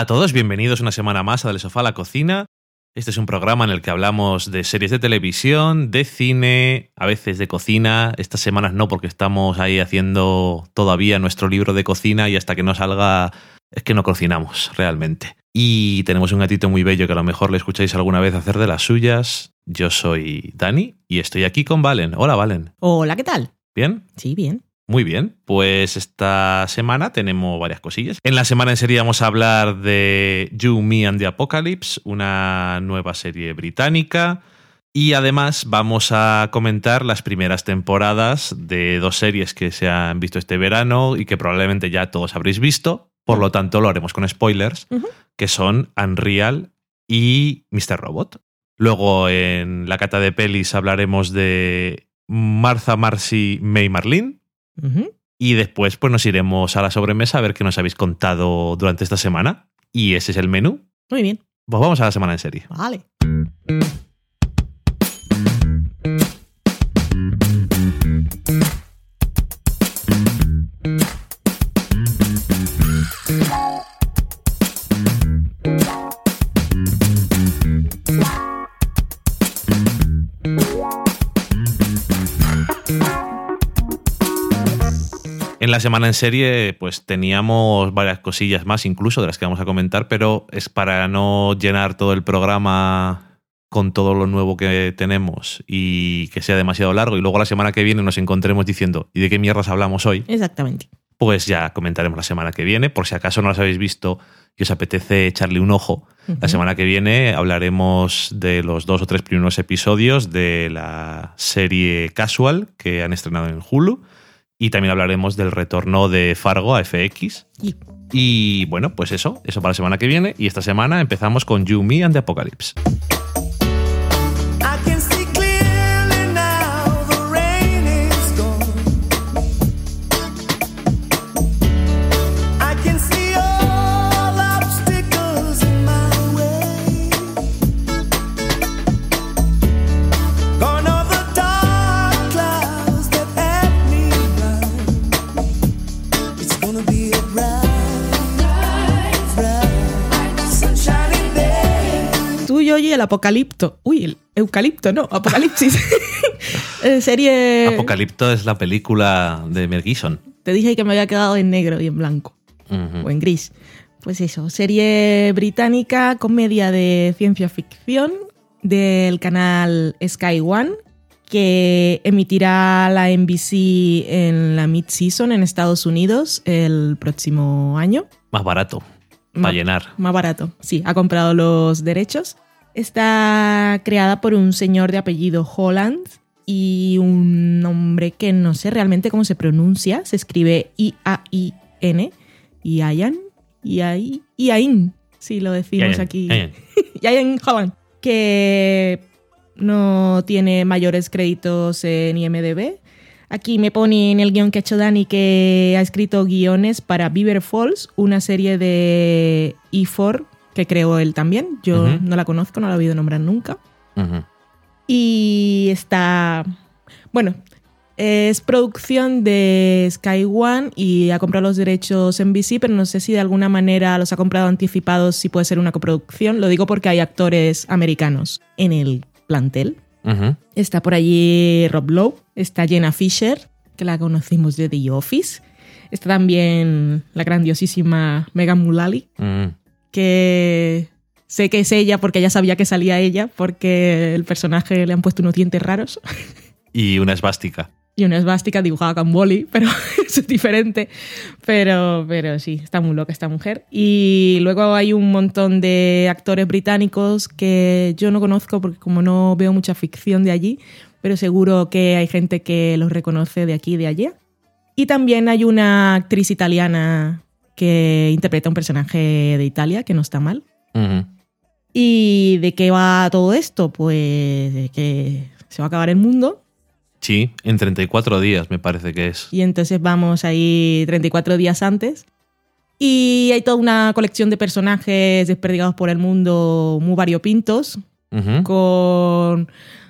Hola a todos, bienvenidos una semana más a Del Sofá a la Cocina. Este es un programa en el que hablamos de series de televisión, de cine, a veces de cocina. Estas semanas no, porque estamos ahí haciendo todavía nuestro libro de cocina y hasta que no salga es que no cocinamos realmente. Y tenemos un gatito muy bello que a lo mejor le escucháis alguna vez hacer de las suyas. Yo soy Dani y estoy aquí con Valen. Hola, Valen. Hola, ¿qué tal? ¿Bien? Sí, bien. Muy bien, pues esta semana tenemos varias cosillas. En la semana en serie vamos a hablar de You, Me and the Apocalypse, una nueva serie británica. Y además vamos a comentar las primeras temporadas de dos series que se han visto este verano y que probablemente ya todos habréis visto. Por lo tanto, lo haremos con spoilers, que son Unreal y Mr. Robot. Luego en la cata de pelis hablaremos de Martha, Marcy, May, Marlene. Y después pues nos iremos a la sobremesa a ver qué nos habéis contado durante esta semana. Y ese es el menú. Muy bien. Pues vamos a la semana en serie. Vale. En la semana en serie pues teníamos varias cosillas más incluso de las que vamos a comentar, pero es para no llenar todo el programa con todo lo nuevo que tenemos y que sea demasiado largo y luego la semana que viene nos encontremos diciendo ¿y de qué mierdas hablamos hoy? Exactamente. Pues ya comentaremos la semana que viene, por si acaso no las habéis visto y os apetece echarle un ojo. La semana que viene hablaremos de los dos o tres primeros episodios de la serie Casual que han estrenado en Hulu y también hablaremos del retorno de Fargo a FX. Y- Y bueno, pues eso, eso para la semana que viene. Y esta semana empezamos con You, Me and the Apocalypse. El apocalipto. Uy, el eucalipto, no, apocalipsis. Eh, serie. Apocalipto es la película de Mel Gibson. Te dije que me había quedado en negro y en blanco. O en gris. Pues eso, serie británica, comedia de ciencia ficción del canal Sky One, que emitirá la NBC en la mid-season en Estados Unidos el próximo año. Más barato, para llenar. Más barato, sí, ha comprado los derechos. Está creada por un señor de apellido Holland y un hombre que no sé realmente cómo se pronuncia. Se escribe I-A-I-N. Ian. Iai- Iain, si lo decimos aquí. Ian. Ian Holland. Que no tiene mayores créditos en IMDb. Aquí me pone en el guion que ha hecho Dani que ha escrito guiones para Beaver Falls, una serie de E4 que creó él también. Yo no la conozco, no la he oído nombrar nunca. Y está. Bueno, es producción de Sky One y ha comprado los derechos en BC, pero no sé si de alguna manera los ha comprado anticipados, si puede ser una coproducción. Lo digo porque hay actores americanos en el plantel. Está por allí Rob Lowe, está Jenna Fisher, que la conocimos de The Office. Está también la grandiosísima Megan Mullally. Que sé que es ella porque ya sabía que salía ella, porque el personaje le han puesto unos dientes raros Y una esvástica. y una esvástica dibujada con boli, pero eso es diferente. Pero, pero sí, está muy loca esta mujer. Y luego hay un montón de actores británicos que yo no conozco porque como no veo mucha ficción de allí, pero seguro que hay gente que los reconoce de aquí y de allá. Y también hay una actriz italiana que interpreta un personaje de Italia, que no está mal. ¿Y de qué va todo esto? Pues de que se va a acabar el mundo Sí, en 34 días me parece que es. y entonces vamos ahí 34 días antes. Y hay toda una colección de personajes desperdigados por el mundo muy variopintos, Con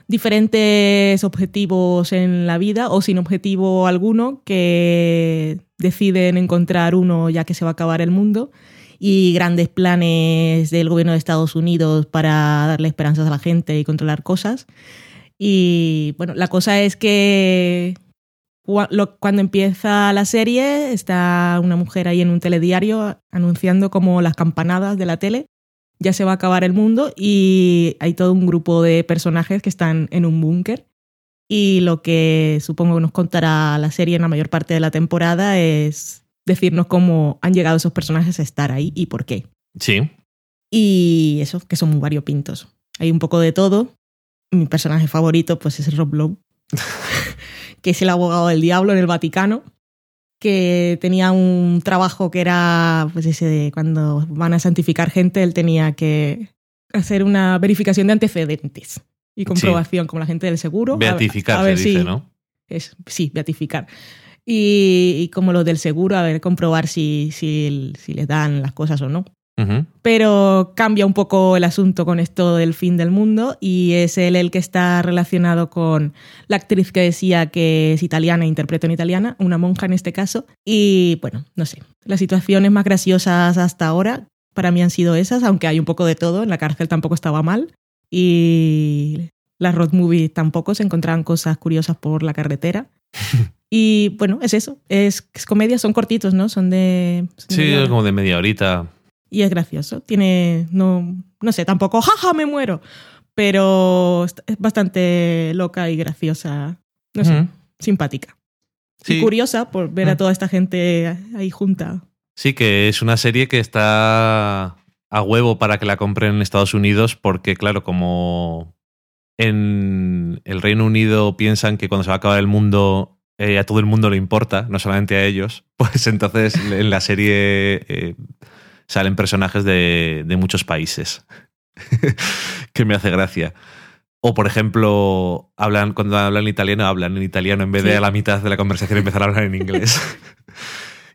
diferentes objetivos en la vida o sin objetivo alguno que deciden encontrar uno ya que se va a acabar el mundo y grandes planes del gobierno de Estados Unidos para darle esperanzas a la gente y controlar cosas. Y bueno, la cosa es que cuando empieza la serie está una mujer ahí en un telediario anunciando como las campanadas de la tele. Ya se va a acabar el mundo y hay todo un grupo de personajes que están en un búnker. Y lo que supongo que nos contará la serie en la mayor parte de la temporada es decirnos cómo han llegado esos personajes a estar ahí y por qué. Sí. Y eso, que son muy variopintos. Hay un poco de todo. Mi personaje favorito pues es Rob Lowe, que es el abogado del diablo en el Vaticano, que tenía un trabajo que era, pues ese de cuando van a santificar gente, él tenía que hacer una verificación de antecedentes y comprobación, como la gente del seguro. Beatificar a ver se dice, ¿no? es, sí, beatificar. Y, y como los del seguro, a ver, comprobar si, si, si les dan las cosas o no. Pero cambia un poco el asunto con esto del fin del mundo y es él el que está relacionado con la actriz que decía que es italiana, interpreta en italiana, una monja en este caso. Y bueno, no sé, las situaciones más graciosas hasta ahora para mí han sido esas, aunque hay un poco de todo, en la cárcel tampoco estaba mal y las road movies tampoco, se encontraban cosas curiosas por la carretera. Y bueno, es eso, es, es comedia, son cortitos, ¿no? Son de... son de Sí, hora. como de media horita. Y es gracioso. Tiene, no, no sé, tampoco, jaja, me muero. Pero es bastante loca y graciosa. No sé, simpática. Sí. Y curiosa por ver a Mm. toda esta gente ahí junta. Sí, que es una serie que está a huevo para que la compren en Estados Unidos, porque, claro, como en el Reino Unido piensan que cuando se va a acabar el mundo eh, a todo el mundo le importa, no solamente a ellos, pues entonces en la serie eh, salen personajes de, de muchos países, que me hace gracia. O, por ejemplo, hablan, cuando hablan italiano, hablan en italiano en vez de Sí. a la mitad de la conversación empezar a hablar en inglés.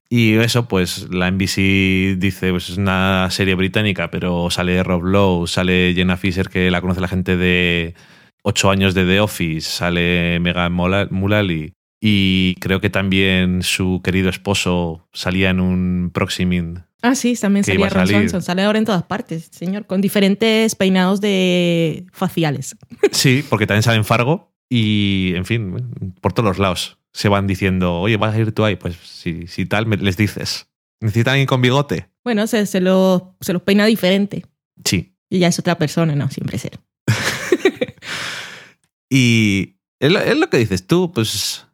Y eso, pues la NBC dice, pues es una serie británica, pero sale Rob Lowe, sale Jenna Fisher, que la conoce la gente de 8 años de The Office, sale Megan Mullally, y creo que también su querido esposo salía en un Proximing. Ah, sí, también salía Ron. Swanson. Sale ahora en todas partes, señor, con diferentes peinados de faciales. Sí, porque también sale en Fargo, y en fin, por todos los lados se van diciendo, oye, ¿vas a ir tú ahí? Pues si, si tal, me- les dices. ¿Necesitan alguien con bigote? Bueno, se, se, los, se los peina diferente. Sí, Y ya es otra persona, no, siempre es él. Y es lo, es lo que dices tú, pues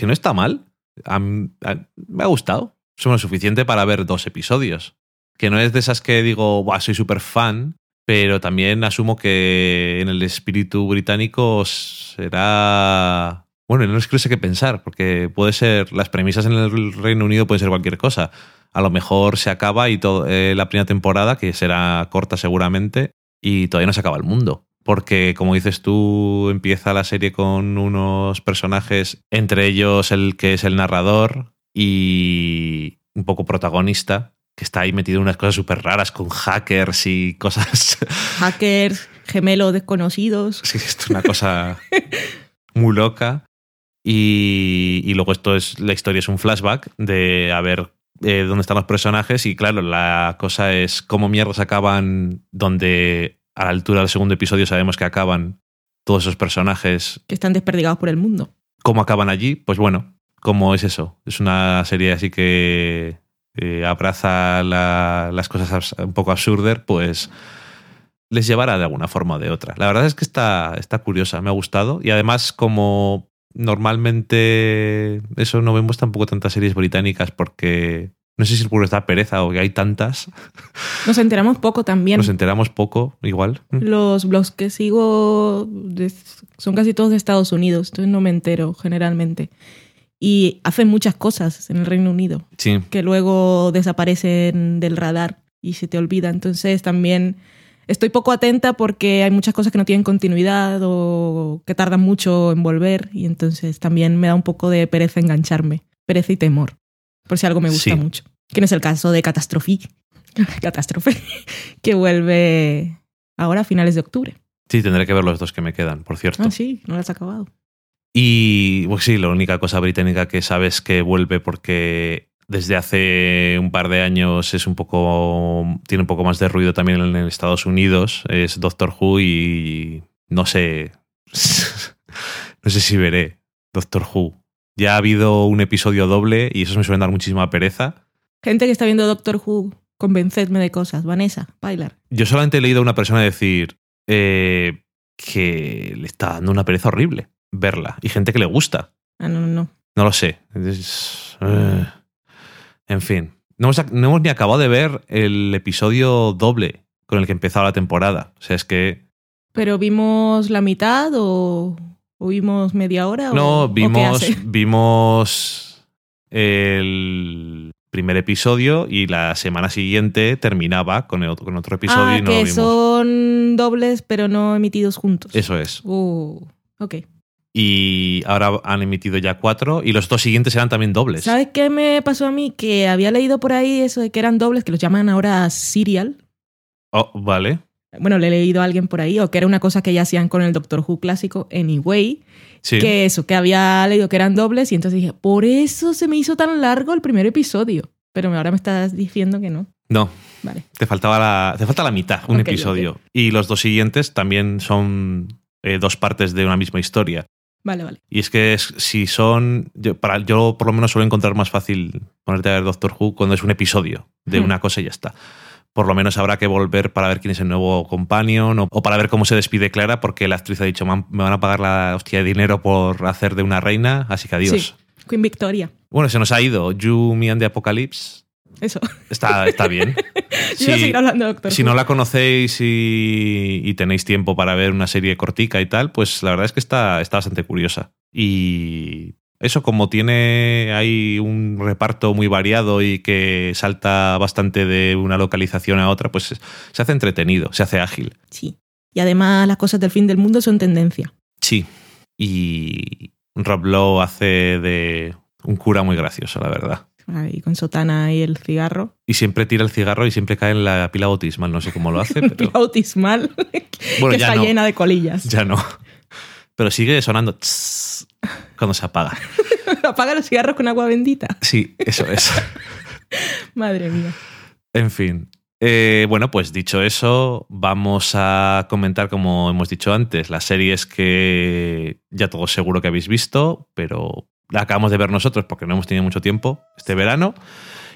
que no está mal. Me ha gustado. Es lo suficiente para ver dos episodios. Que no es de esas que digo, soy súper fan, pero también asumo que en el espíritu británico será... Bueno, no es que no sé qué pensar, porque puede ser, las premisas en el Reino Unido pueden ser cualquier cosa. A lo mejor se acaba y todo, eh, la primera temporada, que será corta seguramente, y todavía no se acaba el mundo. Porque, como dices tú, empieza la serie con unos personajes, entre ellos el que es el narrador y un poco protagonista, que está ahí metido en unas cosas súper raras con hackers y cosas. Hackers, gemelos desconocidos. Sí, esto es una cosa muy loca. Y, y luego esto es, la historia es un flashback de a ver eh, dónde están los personajes y claro, la cosa es cómo mierdas acaban donde a la altura del segundo episodio sabemos que acaban todos esos personajes. que están desperdigados por el mundo. ¿Cómo acaban allí? Pues bueno, ¿cómo es eso? Es una serie así que eh, abraza la- las cosas un poco absurdas, pues les llevará de alguna forma o de otra. La verdad es que está, está curiosa, me ha gustado. Y además, como normalmente eso no vemos tampoco tantas series británicas porque no sé si es por esta pereza o que hay tantas, Nos enteramos poco también. nos enteramos poco igual. Los blogs que sigo son casi todos de Estados Unidos, entonces no me entero generalmente. Y hacen muchas cosas en el Reino Unido Sí, que luego desaparecen del radar y se te olvida. Entonces también estoy poco atenta porque hay muchas cosas que no tienen continuidad o que tardan mucho en volver y entonces también me da un poco de pereza engancharme. Pereza y temor, por si algo me gusta Sí. mucho. Que no es el caso de Catástrofe, Catástrofe, que vuelve ahora a finales de octubre. sí, tendré que ver los dos que me quedan, por cierto. Ah, sí, no lo has acabado. Y pues sí, la única cosa británica que sabes que vuelve porque desde hace un par de años es un poco. tiene un poco más de ruido también en Estados Unidos. Es Doctor Who y no sé. no sé si veré Doctor Who. Ya ha habido un episodio doble y eso me suele dar muchísima pereza. Gente que está viendo Doctor Who, convencedme de cosas. Vanessa, bailar. Yo solamente he leído a una persona decir eh, que le está dando una pereza horrible verla. Y gente que le gusta. Ah, no, no, no. No lo sé. Es- eh. En fin. No hemos, ac- no hemos ni acabado de ver el episodio doble con el que empezaba la temporada. O sea, es que. ¿Pero vimos la mitad o, o vimos media hora? o- No, o vimos, vimos el primer episodio y la semana siguiente terminaba con, el otro, con otro episodio ah, y no lo que vimos. son dobles pero no emitidos juntos. Eso es. Uh, ok. Y ahora han emitido ya cuatro y los dos siguientes eran también dobles. ¿Sabes qué me pasó a mí? Que había leído por ahí eso de que eran dobles, que los llaman ahora serial. Oh, vale. Bueno, le he leído a alguien por ahí, o que era una cosa que ya hacían con el Doctor Who clásico, Anyway. Sí. Que eso, que había leído que eran dobles y entonces dije, por eso se me hizo tan largo el primer episodio. Pero ahora me estás diciendo que no. No, Vale. te faltaba la, te falta la mitad, un episodio. Y los dos siguientes también son eh, dos partes de una misma historia. Vale, vale. Y es que es- si son. Yo, para, yo por lo menos suelo encontrar más fácil ponerte a ver Doctor Who cuando es un episodio de Hmm. una cosa y ya está. Por lo menos habrá que volver para ver quién es el nuevo companion o, o para ver cómo se despide Clara, porque la actriz ha dicho: "Man, me van a pagar la hostia de dinero por hacer de una reina, así que adiós. Sí. Queen Victoria. Bueno, se nos ha ido. And the Apocalypse. Eso. Está, está bien. Yo iba a hablando de Doctor Si no la conocéis y, y tenéis tiempo para ver una serie cortica y tal, pues la verdad es que está, está bastante curiosa. Y eso, como tiene un reparto muy variado y que salta bastante de una localización a otra, pues se hace entretenido, se hace ágil. Sí. Y además las cosas del fin del mundo son tendencia. Sí. Y Rob Lowe hace de un cura muy gracioso, la verdad. Ahí con sotana y el cigarro. Y siempre tira el cigarro y siempre cae en la pila bautismal. No sé cómo lo hace, Pila pero bautismal Bueno, que está no. llena de colillas. ya no. Pero sigue sonando tss cuando se apaga. Apaga los cigarros con agua bendita. Sí, eso es. Madre mía. En fin. Eh, bueno, pues dicho eso, vamos a comentar, como hemos dicho antes, las series que ya todos seguro que habéis visto, pero la acabamos de ver nosotros porque no hemos tenido mucho tiempo este verano.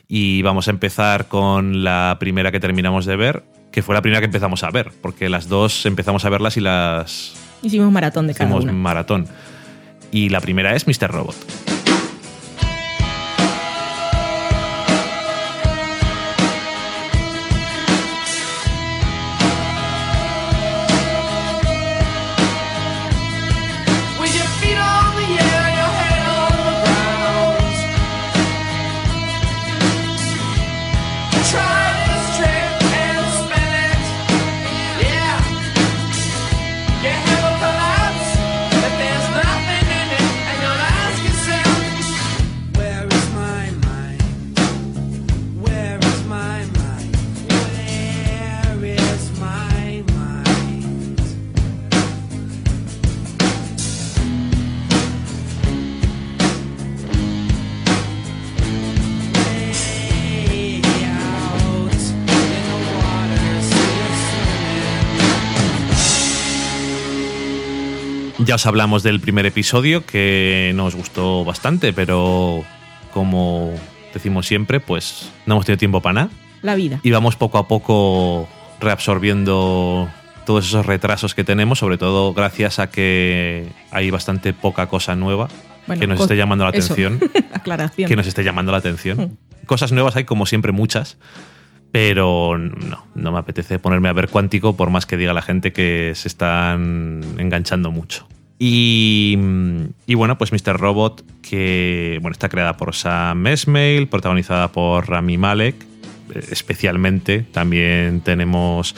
Y vamos a empezar con la primera que terminamos de ver, que fue la primera que empezamos a ver, porque las dos empezamos a verlas y las Hicimos maratón de cada hicimos una. maratón. Y la primera es Mr. Robot. Ya os hablamos del primer episodio que nos gustó bastante, pero como decimos siempre, pues no hemos tenido tiempo para nada. La vida. Y vamos poco a poco reabsorbiendo todos esos retrasos que tenemos, sobre todo gracias a que hay bastante poca cosa nueva Bueno, que nos esté llamando la eso. atención. Aclaración. que nos esté llamando la atención. Cosas nuevas hay como siempre muchas, pero no, no me apetece ponerme a ver cuántico por más que diga la gente que se están enganchando mucho. Y, y bueno, pues Mr. Robot, que bueno, está creada por Sam Esmail, protagonizada por Rami Malek, eh, especialmente. También tenemos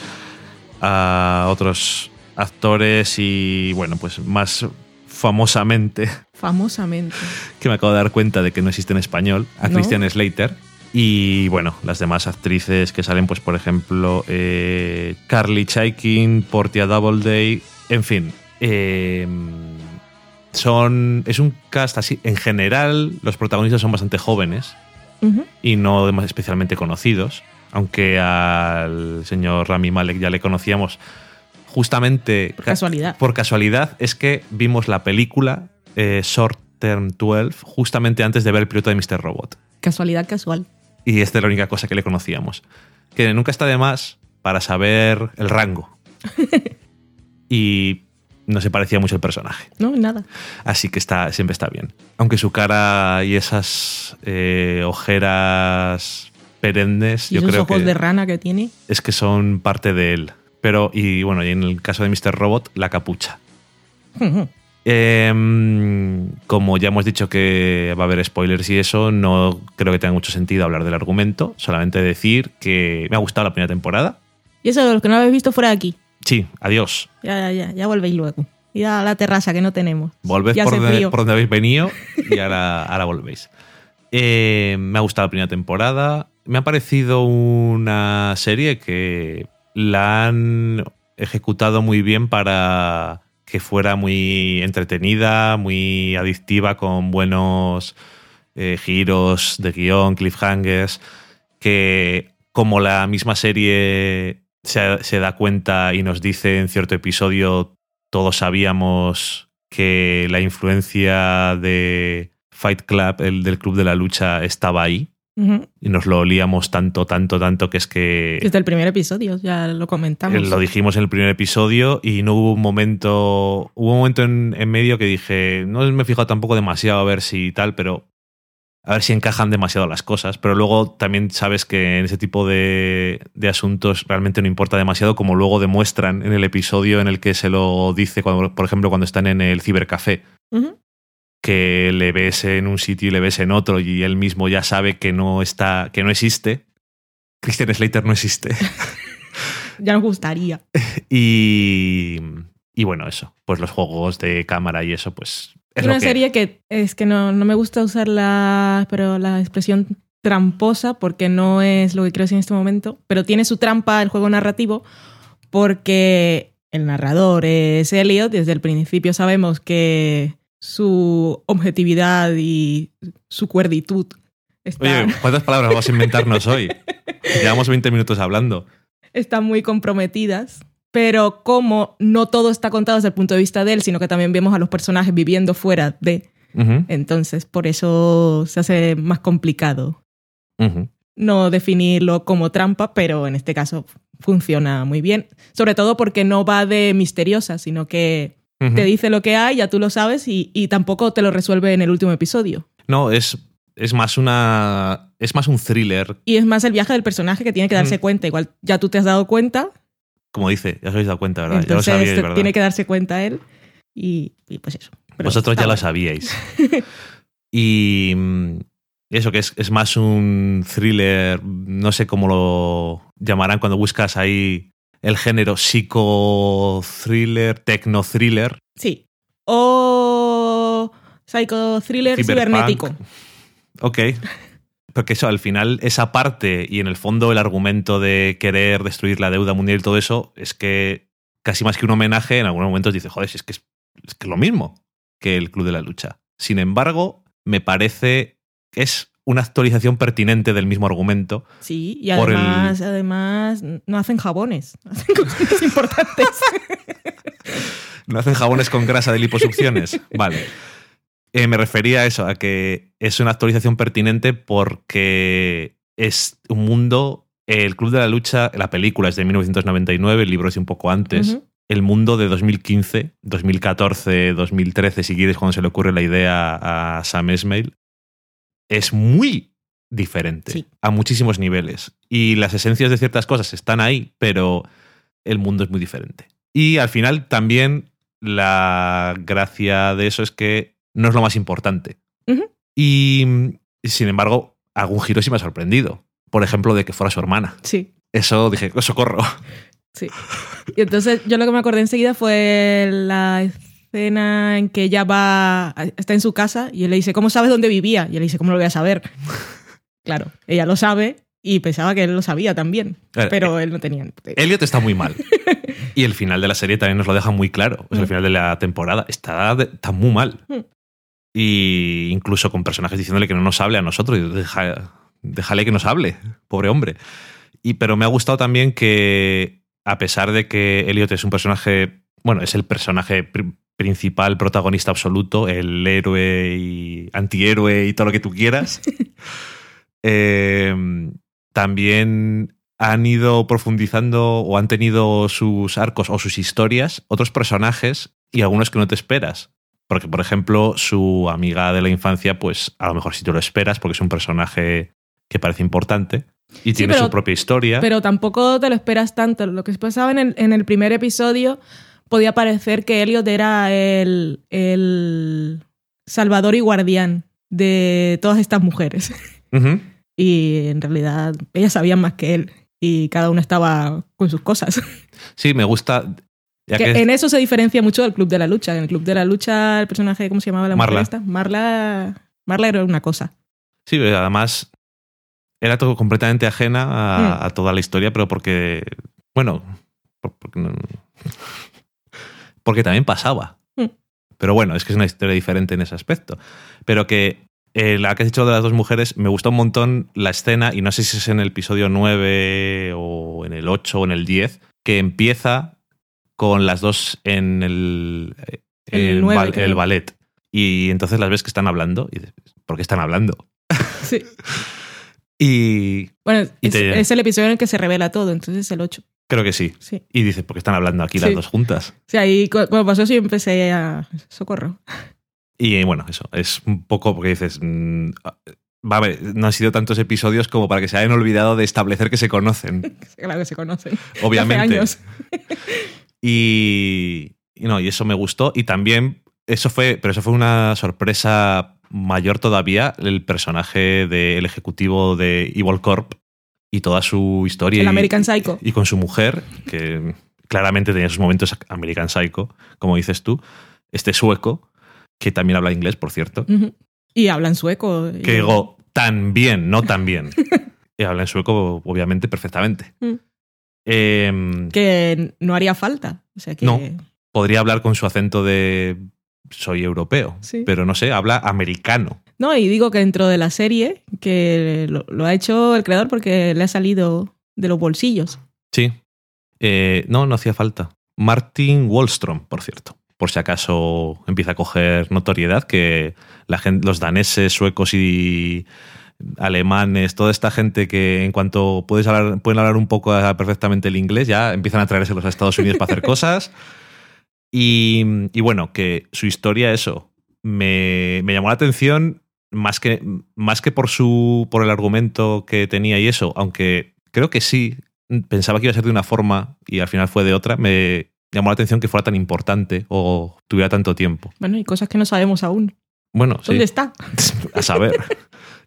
a otros actores y bueno, pues más famosamente Famosamente. que me acabo de dar cuenta de que no existe en español, a ¿No? Christian Slater. Y bueno, las demás actrices que salen, pues por ejemplo, eh, Carly Chaikin, Portia Doubleday, en fin. Eh, son. Es un cast así. En general, los protagonistas son bastante jóvenes. Y no especialmente conocidos, aunque al señor Rami Malek ya le conocíamos justamente Por ca- casualidad. por casualidad, es que vimos la película eh, Short Term 12 justamente antes de ver el piloto de Mr. Robot. Casualidad casual. Y esta es la única cosa que le conocíamos. Que nunca está de más para saber el rango. y no se parecía mucho el personaje. No, nada. Así que está, siempre está bien. Aunque su cara y esas eh, ojeras perennes, Y yo esos creo ojos que de rana que tiene. es que son parte de él. Pero, y bueno, y en el caso de Mr. Robot, la capucha. Em, como ya hemos dicho que va a haber spoilers y eso, no creo que tenga mucho sentido hablar del argumento. Solamente decir que me ha gustado la primera temporada. Y eso, los que no lo habéis visto fuera de aquí. Sí, adiós. Ya, ya, ya volvéis luego. Y a la terraza que no tenemos. Volved Ya por por donde habéis venido y ahora, ahora volvéis. Eh, me ha gustado la primera temporada. Me ha parecido una serie que la han ejecutado muy bien para que fuera muy entretenida, muy adictiva, con buenos eh, giros de guion, cliffhangers, que como la misma serie se, se da cuenta y nos dice en cierto episodio, todos sabíamos que la influencia de Fight Club, el del Club de la Lucha, estaba ahí. Y nos lo olíamos tanto, tanto, tanto que es que Desde el primer episodio, ya lo comentamos. lo dijimos en el primer episodio y no hubo un momento. Hubo un momento en, en medio que dije, no me he fijado tampoco demasiado a ver si tal, pero a ver si encajan demasiado las cosas. Pero luego también sabes que en ese tipo de, de asuntos realmente no importa demasiado, como luego demuestran en el episodio en el que se lo dice, cuando, por ejemplo, cuando están en el cibercafé, que le ves en un sitio y le ves en otro y él mismo ya sabe que no está, que no existe. Christian Slater no existe. Ya nos gustaría. Y, y bueno, eso. Pues los juegos de cámara y eso, pues. Es una que- serie que es que no, no me gusta usar la, pero la expresión tramposa porque no es lo que creo en este momento, pero tiene su trampa el juego narrativo porque el narrador es Elliot, desde el principio sabemos que su objetividad y su cuerditud está, Oye, ¿cuántas palabras vamos a inventarnos hoy? Llevamos 20 minutos hablando. están muy comprometidas, pero como no todo está contado desde el punto de vista de él, sino que también vemos a los personajes viviendo fuera de, entonces por eso se hace más complicado. No definirlo como trampa, pero en este caso funciona muy bien, sobre todo porque no va de misteriosa, sino que te dice lo que hay, ya tú lo sabes y, y tampoco te lo resuelve en el último episodio. No, es, es más una. Es más un thriller, Y es más el viaje del personaje que tiene que darse cuenta, igual ya tú te has dado cuenta, como dice, ya os habéis dado cuenta, ¿verdad? ya lo sabíais, te- ¿verdad? tiene que darse cuenta él y, y pues eso. Pero Vosotros está ya lo sabíais. y mm, eso que es, es más un thriller, no sé cómo lo llamarán cuando buscas ahí el género psico-thriller, tecno-thriller. Sí. O psycho thriller Cyberpunk. cibernético. Ok. Porque eso, al final, esa parte y en el fondo el argumento de querer destruir la deuda mundial y todo eso, es que casi más que un homenaje, en algunos momentos dice, joder, si es que es, es que es lo mismo que el Club de la Lucha. Sin embargo, me parece que es una actualización pertinente del mismo argumento. Sí, y Por el- además, además no hacen jabones, hacen cosas importantes. ¿No hacen jabones con grasa de liposucciones? Vale. Eh, me refería a eso, a que es una actualización pertinente porque es un mundo. El Club de la Lucha, la película es de 1999, el libro es de un poco antes. El mundo de 2015, 2014, 2013, si quieres, cuando se le ocurre la idea a Sam Esmail, es muy diferente Sí. a muchísimos niveles. Y las esencias de ciertas cosas están ahí, pero el mundo es muy diferente. Y al final también la gracia de eso es que no es lo más importante. Y sin embargo, algún giro sí me ha sorprendido. Por ejemplo, de que fuera su hermana. Sí, Eso dije, "Oh, socorro. sí. Y entonces yo lo que me acordé enseguida fue la escena en que ella va, está en su casa y él le dice, ¿cómo sabes dónde vivía? Y él le dice, ¿cómo lo voy a saber? Claro, ella lo sabe y pensaba que él lo sabía también, Eh, pero él no tenía. Elliot está muy mal. Y el final de la serie también nos lo deja muy claro. O sea, el Mm. final de la temporada está, de- está muy mal. Mm. Y incluso con personajes diciéndole que no nos hable a nosotros. Deja, déjale que nos hable, pobre hombre. Y, pero me ha gustado también que, a pesar de que Elliot es un personaje, bueno, es el personaje pri- principal, protagonista absoluto, el héroe y antihéroe y todo lo que tú quieras, eh, también han ido profundizando o han tenido sus arcos o sus historias otros personajes y algunos que no te esperas. Porque, por ejemplo, su amiga de la infancia, pues a lo mejor sí te lo esperas porque es un personaje que parece importante y tiene pero- su propia historia. Pero tampoco te lo esperas tanto. Lo que pasaba en el, en el primer episodio podía parecer que Elliot era el, el salvador y guardián de todas estas mujeres. Y en realidad ellas sabían más que él y cada una estaba con sus cosas. Sí, me gusta. Ya Que que- En eso se diferencia mucho del Club de la Lucha. En el Club de la Lucha, el personaje, ¿cómo se llamaba la Marla. mujer esta? Marla. Marla era una cosa. Sí, pero además era todo completamente ajena a, Mm. a toda la historia, pero porque, bueno, por- porque, no- porque también pasaba. Mm. Pero bueno, es que es una historia diferente en ese aspecto. Pero que eh, la que has dicho de las dos mujeres, me gustó un montón la escena, y no sé si es en el episodio 9 o en el 8 o en el 10, que empieza con las dos en el, El el, bal- el ballet. Y entonces las ves que están hablando y dices, ¿por qué están hablando? Sí. Y Bueno, Y es, te- es el episodio en el que se revela todo, entonces es el 8. creo que sí. Sí. Y dices, ¿por qué están hablando aquí las Sí. dos juntas? Sea, ahí cu- cuando pasó eso yo empecé a... Socorro. Y bueno, eso, es un poco porque dices, mm, va a ver, no han sido tantos episodios como para que se hayan olvidado de establecer que se conocen, Claro que se conocen. obviamente. Hace años. Y, y no, y eso me gustó. Y también, eso fue, pero eso fue una sorpresa mayor todavía, el personaje del ejecutivo de Evil Corp y toda su historia. El y- American Psycho. Y con su mujer, que claramente tenía sus momentos American Psycho, como dices tú, este sueco, que también habla inglés, por cierto. Y hablan sueco. y- que digo, tan bien, no tan bien. y habla en sueco, obviamente, perfectamente. Mm. Em, Que no haría falta. O sea que... No. podría hablar con su acento de soy europeo, Sí. pero no sé, habla americano. No, y digo que dentro de la serie, que lo, lo ha hecho el creador porque le ha salido de los bolsillos. Sí. Eh, no, no hacía falta. Martin Wallstrom, por cierto. Por si acaso empieza a coger notoriedad, que la gente, los daneses, suecos y alemanes, toda esta gente que en cuanto puedes hablar, pueden hablar un poco perfectamente el inglés, ya empiezan a traerse los a Estados Unidos para hacer cosas. Y, y bueno, que su historia, eso, me, me llamó la atención más que, más que por, su, por el argumento que tenía y eso, aunque creo que sí, pensaba que iba a ser de una forma y al final fue de otra, me llamó la atención que fuera tan importante o tuviera tanto tiempo. Bueno, y cosas que no sabemos aún. Bueno, sí, ¿Dónde está? a saber.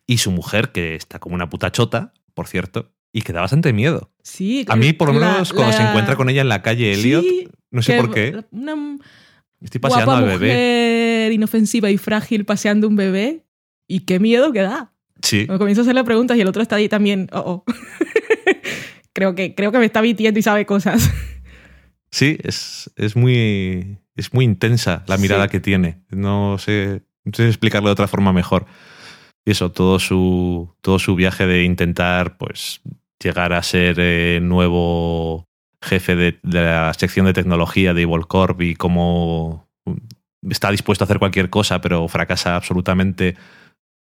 Y su mujer, que está como una puta chota, por cierto, y que da bastante miedo. Sí. A mí, por lo la- menos, cuando la- se encuentra con ella en la calle Elliot, Sí, no sé por qué, Una estoy paseando guapa al bebé. mujer inofensiva y frágil paseando un bebé. Y qué miedo que da. Sí, Me comienzo a hacerle preguntas y el otro está ahí también. Oh, oh. creo, que, creo que me está mintiendo y sabe cosas. sí, es, es muy. Es muy intensa la mirada Sí. que tiene. No sé, no sé explicarlo de otra forma mejor. Y eso, todo su, todo su viaje de intentar, pues, llegar a ser eh, nuevo jefe de, de la sección de tecnología de Evil Corp y cómo está dispuesto a hacer cualquier cosa, pero fracasa absolutamente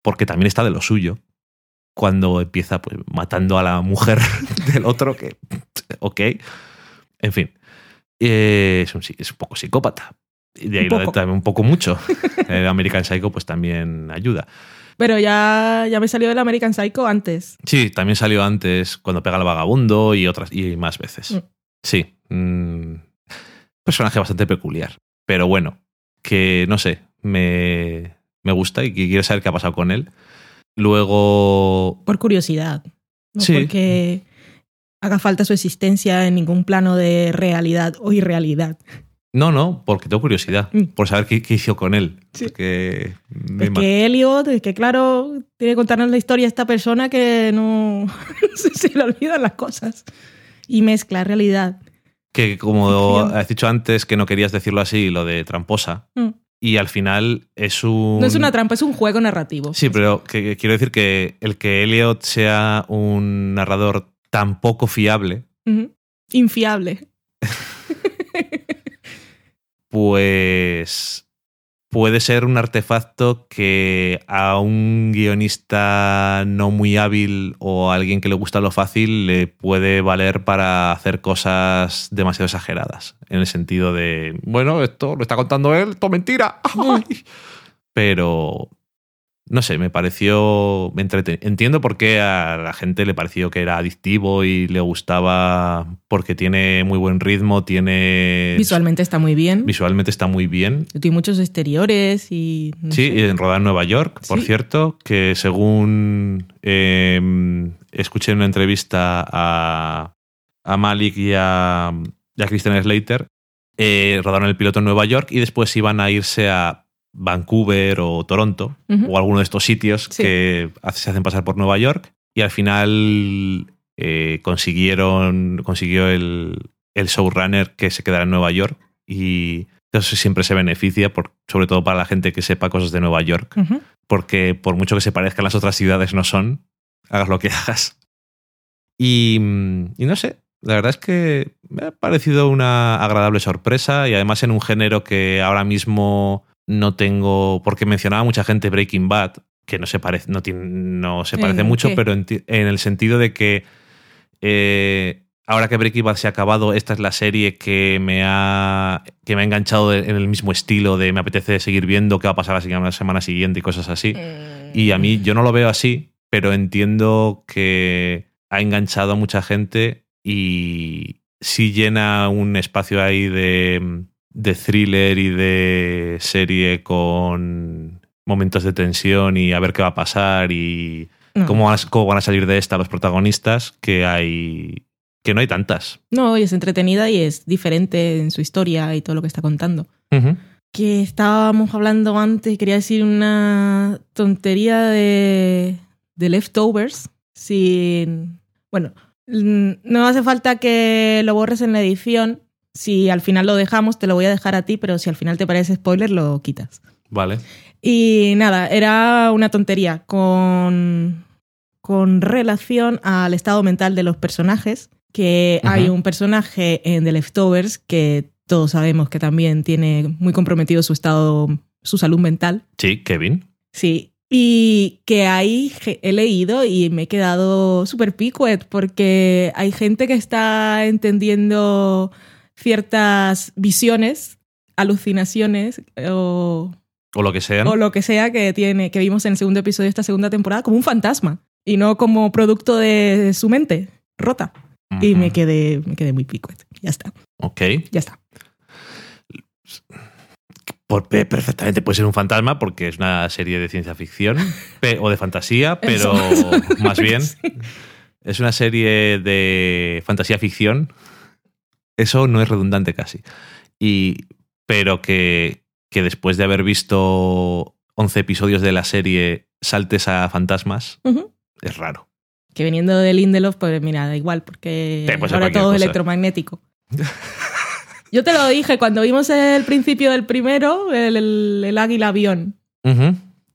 porque también está de lo suyo. Cuando empieza pues, matando a la mujer del otro, que. Ok. En fin. Eh, es, un, es un poco psicópata. Y de ahí Un lo de poco. también un poco mucho. El American Psycho, pues también ayuda. Pero ya, ya me salió del American Psycho antes. Sí, también salió antes cuando pega al vagabundo y otras y más veces. Mm. Sí. mm, personaje bastante peculiar. Pero bueno, que no sé, me, me gusta y que quiero saber qué ha pasado con él. Luego. Por curiosidad. No Sí. porque haga falta su existencia en ningún plano de realidad o irrealidad. No, no, porque tengo curiosidad. Mm. Por saber qué, qué hizo con él. Sí. Porque Es que Elliot, es que claro, tiene que contarnos la historia a esta persona que no se, se le olvidan las cosas. Y mezcla realidad. que como has dicho antes que no querías decirlo así, lo de tramposa, Mm. y al final es un... No es una trampa, es un juego narrativo. Sí, pero que- que quiero decir que el que Elliot sea un narrador tan poco fiable. Infiable. Pues puede ser un artefacto que a un guionista no muy hábil o a alguien que le gusta lo fácil le puede valer para hacer cosas demasiado exageradas. En el sentido de, bueno, esto lo está contando él, esto es mentira. Pero, no sé, me pareció... me Entiendo por qué a la gente le pareció que era adictivo y le gustaba porque tiene muy buen ritmo, tiene... Visualmente está muy bien. Visualmente está muy bien. Tiene muchos exteriores y. no Sí, sé. en rodar en Nueva York, por Sí. cierto, que según eh, escuché en una entrevista a, a Malik y a, y a Christian Slater, eh, rodaron el piloto en Nueva York y después iban a irse a Vancouver o Toronto o alguno de estos sitios Sí. que se hacen pasar por Nueva York y al final eh, consiguieron consiguió el, el showrunner que se quedara en Nueva York y eso siempre se beneficia por, sobre todo para la gente que sepa cosas de Nueva York porque por mucho que se parezcan las otras ciudades no son hagas lo que hagas. Y, y no sé la verdad es que me ha parecido una agradable sorpresa y además en un género que ahora mismo no tengo porque mencionaba mucha gente Breaking Bad que no se parece no, tiene, no se parece ¿En mucho qué? pero en, el sentido de que eh, ahora que Breaking Bad se ha acabado esta es la serie que me ha que me ha enganchado de- en el mismo estilo de me apetece seguir viendo qué va a pasar la semana- la semana siguiente y cosas así y a mí yo no lo veo así, pero entiendo que ha enganchado a mucha gente y sí llena un espacio ahí de, de thriller y de serie con momentos de tensión y a ver qué va a pasar y No. cómo, van a- cómo van a salir de esta los protagonistas, que hay que no hay tantas. No, y es entretenida y es diferente en su historia y todo lo que está contando. Que estábamos hablando antes, quería decir una tontería de, de leftovers. Sin. Bueno, no hace falta que lo borres en la edición. Si al final lo dejamos, te lo voy a dejar a ti, pero si al final te parece spoiler, lo quitas. Vale. Y nada, era una tontería con, con relación al estado mental de los personajes, que hay un personaje en The Leftovers que todos sabemos que también tiene muy comprometido su estado, su salud mental. Sí, Kevin. Sí. Y que ahí he leído y me he quedado súper picuet porque hay gente que está entendiendo ciertas visiones, alucinaciones o O lo que sean. o lo que sea que tiene que vimos en el segundo episodio de esta segunda temporada como un fantasma y no como producto de su mente rota y me quedé me quedé muy pico ya está Ok. ya está Por- pe- perfectamente puede ser un fantasma porque es una serie de ciencia ficción o de fantasía, pero más bien es una serie de fantasía ficción. Eso no es redundante casi. Y, pero que, que después de haber visto 11 episodios de la serie saltes a fantasmas es raro. que viniendo de Lindelof pues mira da igual porque Sí, ahora todo es electromagnético yo te lo dije cuando vimos el principio del primero el, el- el águila avión.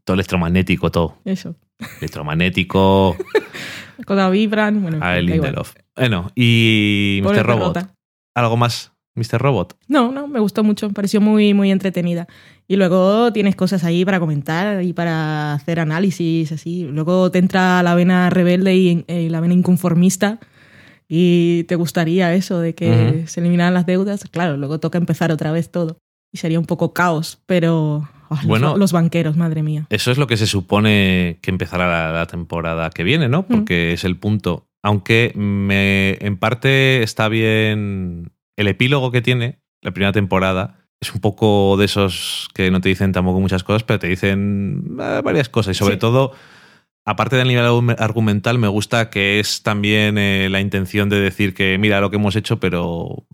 Todo electromagnético, todo. eso Electromagnético cuando vibran bueno en a. Lindelof. Bueno, y Mr. Robot. ¿Algo más, Mr. Robot? No, no, me gustó mucho, me pareció muy, muy entretenida. Y luego tienes cosas ahí para comentar y para hacer análisis, así. Luego te entra la vena rebelde y, y la vena inconformista y te gustaría eso de que se eliminaran las deudas. Claro, luego toca empezar otra vez todo. Y sería un poco caos, pero... los- Bueno. los, banqueros, madre mía. Eso es lo que se supone que empezará la, la temporada que viene, ¿no? Porque es el punto. Aunque me, en parte está bien el epílogo que tiene la primera temporada. Es un poco de esos que no te dicen tampoco muchas cosas, pero te dicen eh, varias cosas. Y sobre Sí. todo, aparte del nivel argum- argumental, me gusta que es también eh, la intención de decir que mira lo que hemos hecho, pero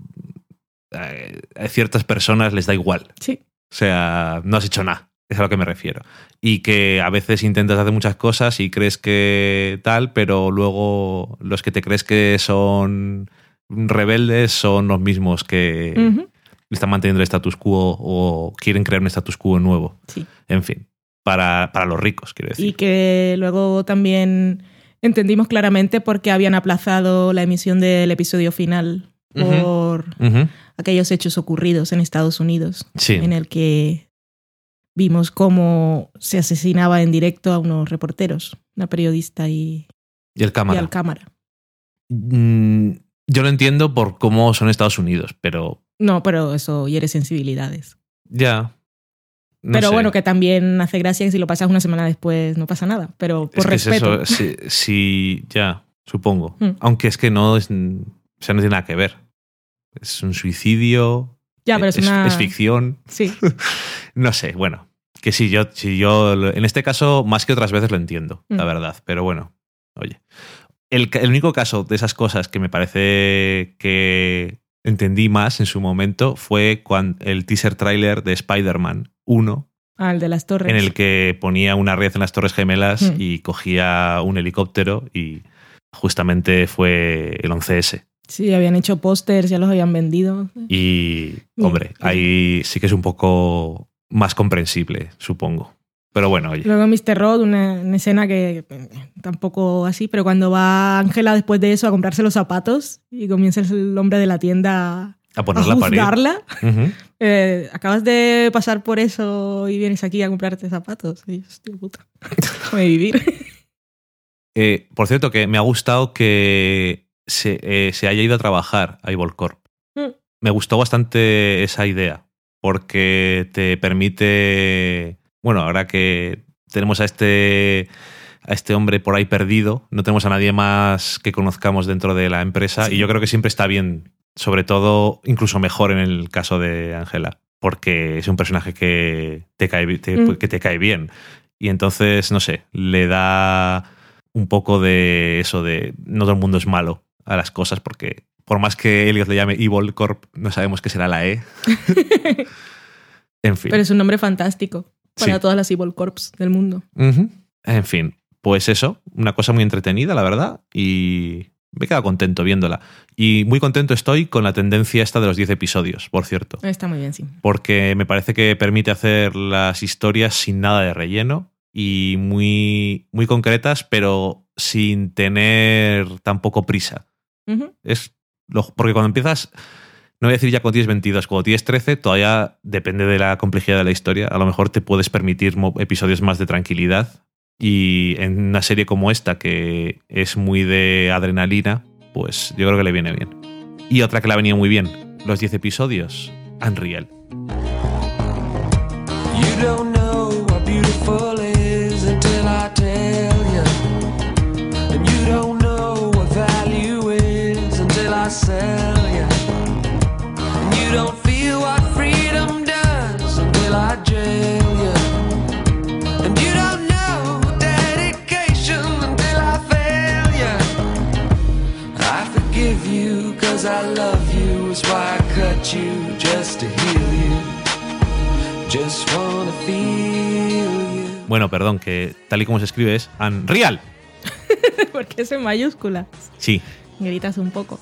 eh, a ciertas personas les da igual. Sí, O sea, no has hecho nada. Es a lo que me refiero. Y que a veces intentas hacer muchas cosas y crees que tal, pero luego los que te crees que son rebeldes son los mismos que, están manteniendo el status quo o quieren crear un status quo nuevo. Sí. En fin, para, para los ricos, quiero decir. Y que luego también entendimos claramente por qué habían aplazado la emisión del episodio final por aquellos hechos ocurridos en Estados Unidos, Sí. en el que vimos cómo se asesinaba en directo a unos reporteros, una periodista y, Y el y cámara. al cámara. Mm, yo lo entiendo por cómo son Estados Unidos, pero No, pero eso hiere sensibilidades. ya. no pero sé. bueno, que también hace gracia que si lo pasas una semana después no pasa nada. Pero por es es respeto. eso, sí, sí, ya, supongo. Mm. Aunque es que no, es, o sea, no tiene nada que ver. Es un suicidio, ya, pero es, una. es ficción. Sí, No sé, bueno. Que si yo, si yo, en este caso, más que otras veces lo entiendo, la Mm. verdad. Pero bueno, oye. El, el único caso de esas cosas que me parece que entendí más en su momento fue cuando el teaser trailer de Spider-Man 1, al de las torres. en el que ponía una red en las Torres Gemelas Mm. y cogía un helicóptero y justamente fue el 11S. Sí, habían hecho pósters, ya los habían vendido. Y, hombre, ahí sí que es un poco más comprensible, supongo. Pero bueno, oye. Luego Mr. Rod, una, una escena que tampoco así, pero cuando va Ángela después de eso a comprarse los zapatos y comienza el hombre de la tienda A a ponerla a eh, acabas de pasar por eso y vienes aquí a comprarte zapatos. Y yo, hostia puta, déjame vivir. Eh, por cierto, que me ha gustado que se, eh, se haya ido a trabajar a Evil Corp. Mm. Me gustó bastante esa idea, porque te permite. Bueno, ahora que tenemos a este. A este hombre por ahí perdido, no tenemos a nadie más que conozcamos dentro de la empresa Sí. y yo creo que siempre está bien, sobre todo incluso mejor en el caso de Angela, porque es un personaje que te cae, te- Mm. que te cae bien y entonces, no sé, le da un poco de eso de no todo el mundo es malo a las cosas porque por más que Elliot le llame Evil Corp, no sabemos qué será la E. en fin. Pero es un nombre fantástico para Sí. todas las Evil Corps del mundo. En fin, pues eso, una cosa muy entretenida, la verdad, y me he quedado contento viéndola. Y muy contento estoy con la tendencia esta de los 10 episodios, por cierto, Está muy bien, sí. porque me parece que permite hacer las historias sin nada de relleno y muy, muy concretas, pero sin tener tampoco prisa. Es lo- porque cuando empiezas, no voy a decir ya cuando tienes 22, cuando tienes 13, todavía depende de la complejidad de la historia. A lo mejor te puedes permitir episodios más de tranquilidad. Y en una serie como esta, que es muy de adrenalina, pues yo creo que le viene bien. Y otra que le ha venido muy bien, los 10 episodios, Unreal. You. And you don't feel what freedom does until I jail you. And you don't know dedication until I fail you. I forgive you cause I love you. It's why I cut you just to heal you. Just wanna feel you. Bueno, perdón, que tal y como se escribe es Unreal. Porque es en mayúsculas. Sí, Gritas un poco.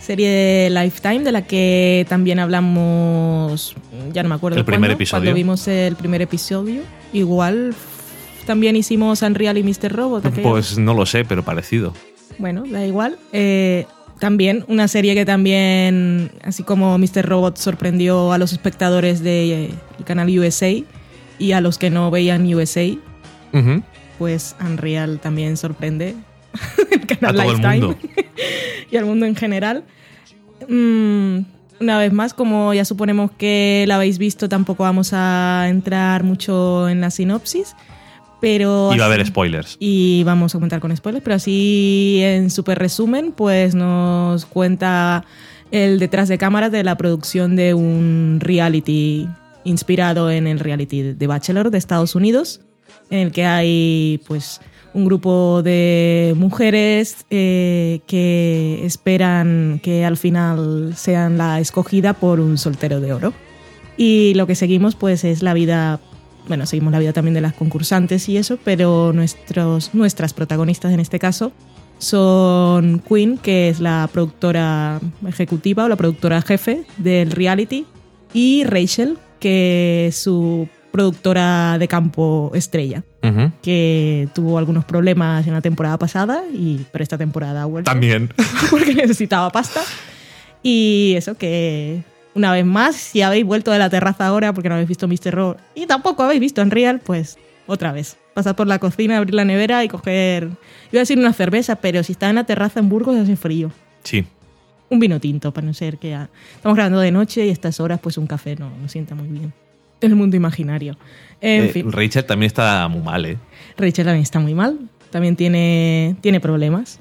Serie de Lifetime de la que también hablamos, ya no me acuerdo El primer cuándo, episodio. Cuando vimos el primer episodio. Igual también hicimos Unreal y Mr. Robot. aquella pues no lo sé, pero parecido. Bueno, da igual. Eh, también una serie que también, así como Mr. Robot sorprendió a los espectadores del canal USA y a los que no veían USA, Ujú. pues Unreal también sorprende el A canal todo el Lifetime mundo. y al mundo en general. Mm, una vez más, como ya suponemos que la habéis visto, tampoco vamos a entrar mucho en la sinopsis, pero... Y va a haber spoilers. y vamos a comentar con spoilers, pero así en súper resumen, pues nos cuenta el detrás de cámaras de la producción de un reality inspirado en el reality de Bachelor de Estados Unidos, en el que hay pues un grupo de mujeres eh, que esperan que al final sean la escogida por un soltero de oro. Y lo que seguimos pues es la vida, bueno, seguimos la vida también de las concursantes y eso, pero nuestros, nuestras protagonistas en este caso son Queen, que es la productora ejecutiva o la productora jefe del reality, y Rachel, que su productora de campo estrella, Ujú. que tuvo algunos problemas en la temporada pasada, y pero esta temporada ha vuelto También. porque necesitaba pasta. Y eso que una vez más, si habéis vuelto de la terraza ahora porque no habéis visto Mr. Raw y tampoco habéis visto Unreal, pues otra vez. Pasad por la cocina, abrir la nevera y coger, iba a decir una cerveza, pero si está en la terraza en Burgos hace frío. Sí. Un vino tinto, para no ser que ya- estamos grabando de noche y a estas horas pues un café no, no sienta muy bien. El mundo imaginario. En Eh, fin. Rachel también está muy mal, ¿eh? Rachel también está muy mal, también tiene, tiene problemas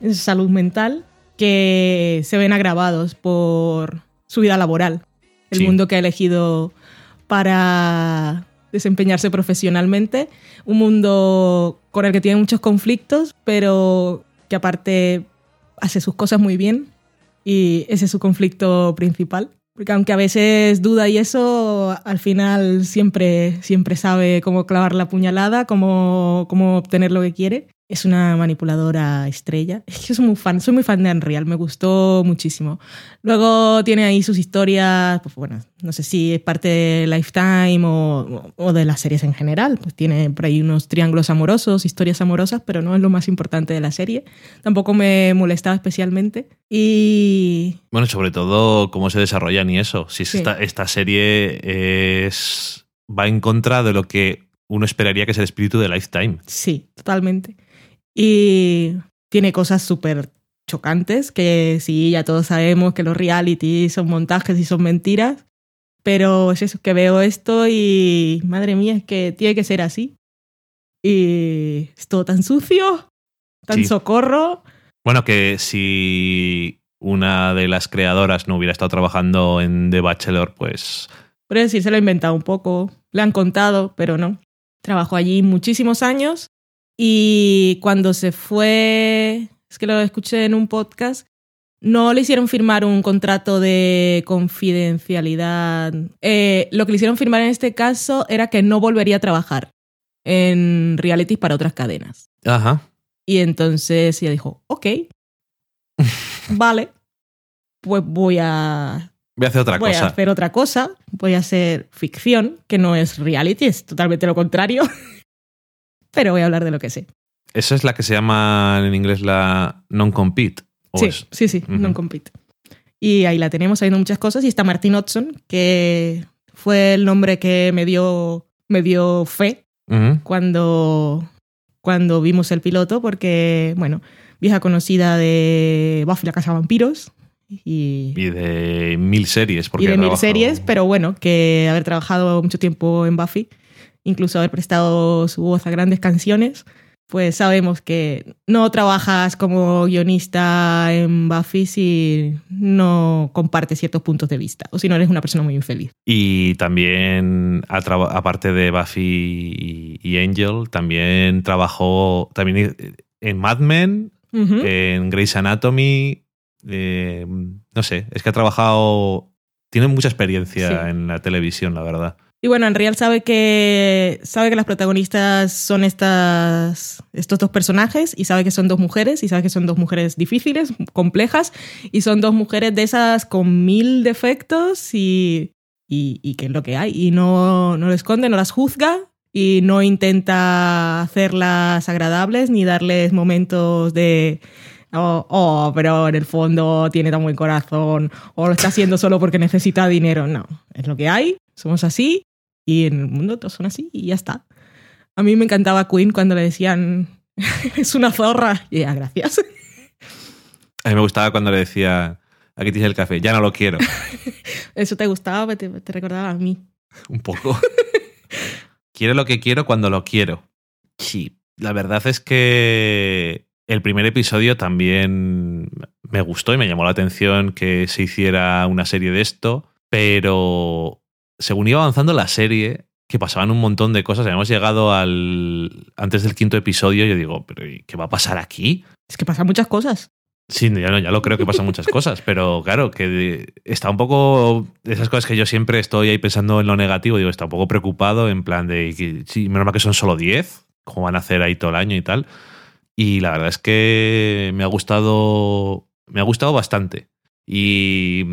en su salud mental que se ven agravados por su vida laboral, el Sí. mundo que ha elegido para desempeñarse profesionalmente, un mundo con el que tiene muchos conflictos, pero que aparte hace sus cosas muy bien y ese es su conflicto principal. Porque aunque a veces duda y eso, al final siempre, siempre sabe cómo clavar la puñalada, cómo, cómo obtener lo que quiere. Es una manipuladora estrella. Es que soy muy fan, soy muy fan de Unreal, me gustó muchísimo. Luego tiene ahí sus historias, pues bueno, no sé si es parte de Lifetime o, o de las series en general. Pues tiene por ahí unos triángulos amorosos, historias amorosas, pero no es lo más importante de la serie. Tampoco me molestaba especialmente. Y Bueno, sobre todo cómo se desarrollan y eso. Si es Sí. esta, esta serie es va en contra de lo que uno esperaría que es el espíritu de Lifetime. Sí, totalmente. Y tiene cosas súper chocantes, que sí, ya todos sabemos que los reality son montajes y son mentiras, pero es eso, que veo esto y madre mía, es que tiene que ser así. Y es todo tan sucio, tan Sí. socorro. Bueno, que si una de las creadoras no hubiera estado trabajando en The Bachelor, pues Por decir, se lo ha inventado un poco, le han contado, pero no. Trabajó allí muchísimos años y cuando se fue, es que lo escuché en un podcast, no le hicieron firmar un contrato de confidencialidad. Eh, lo que le hicieron firmar en este caso era que no volvería a trabajar en reality para otras cadenas. Ajá. Y entonces ella dijo, ok, vale, pues voy a Voy a hacer otra voy a cosa. hacer otra cosa, voy a hacer ficción, que no es reality, es totalmente lo contrario. Pero voy a hablar de lo que sé. Esa es la que se llama en inglés la non-compete. ¿o Sí, es? sí, sí, Ujú. non compete. Y ahí la tenemos, haciendo muchas cosas. Y está Martin Hudson, que fue el nombre que me dio, me dio fe cuando, cuando vimos el piloto, porque, bueno, vieja conocida de Buffy la Casa de Vampiros. Y, Y de mil series. Porque y de mil series, pero bueno, que haber trabajado mucho tiempo en Buffy, incluso haber prestado su voz a grandes canciones, pues sabemos que no trabajas como guionista en Buffy si no compartes ciertos puntos de vista o si no eres una persona muy infeliz. Y también, aparte de Buffy y, Angel, también trabajó también en Mad Men, en Grey's Anatomy. eh, no sé, es que ha trabajado. Tiene mucha experiencia Sí. en la televisión, la verdad. Y bueno, en real sabe que sabe que las protagonistas son estas estos dos personajes y sabe que son dos mujeres y sabe que son dos mujeres difíciles, complejas y son dos mujeres de esas con mil defectos y y, y que es lo que hay y no no lo esconde, no las juzga y no intenta hacerlas agradables ni darles momentos de Oh, oh, pero en el fondo tiene tan buen corazón, o lo está haciendo solo porque necesita dinero. No, es lo que hay, somos así, y en el mundo todos son así, y ya está. A mí me encantaba Queen cuando le decían, es una zorra. Y ella, gracias. A mí me gustaba cuando le decía, aquí tienes el café, ya no lo quiero. Eso te gustaba, te, te recordaba a mí. Un poco. quiero lo que quiero cuando lo quiero. Sí, la verdad es que el primer episodio también me gustó y me llamó la atención que se hiciera una serie de esto, pero según iba avanzando la serie, que pasaban un montón de cosas, habíamos llegado al antes del quinto episodio, yo digo, pero ¿y ¿qué va a pasar aquí? Es que pasan muchas cosas. Sí, ya, no, ya lo creo que pasan muchas cosas, pero claro, que está un poco. Esas cosas que yo siempre estoy ahí pensando en lo negativo, digo, está un poco preocupado, en plan de. que, sí, menos mal que son solo 10, como van a hacer ahí todo el año y tal. Y la verdad es que me ha gustado. Me ha gustado bastante. Y.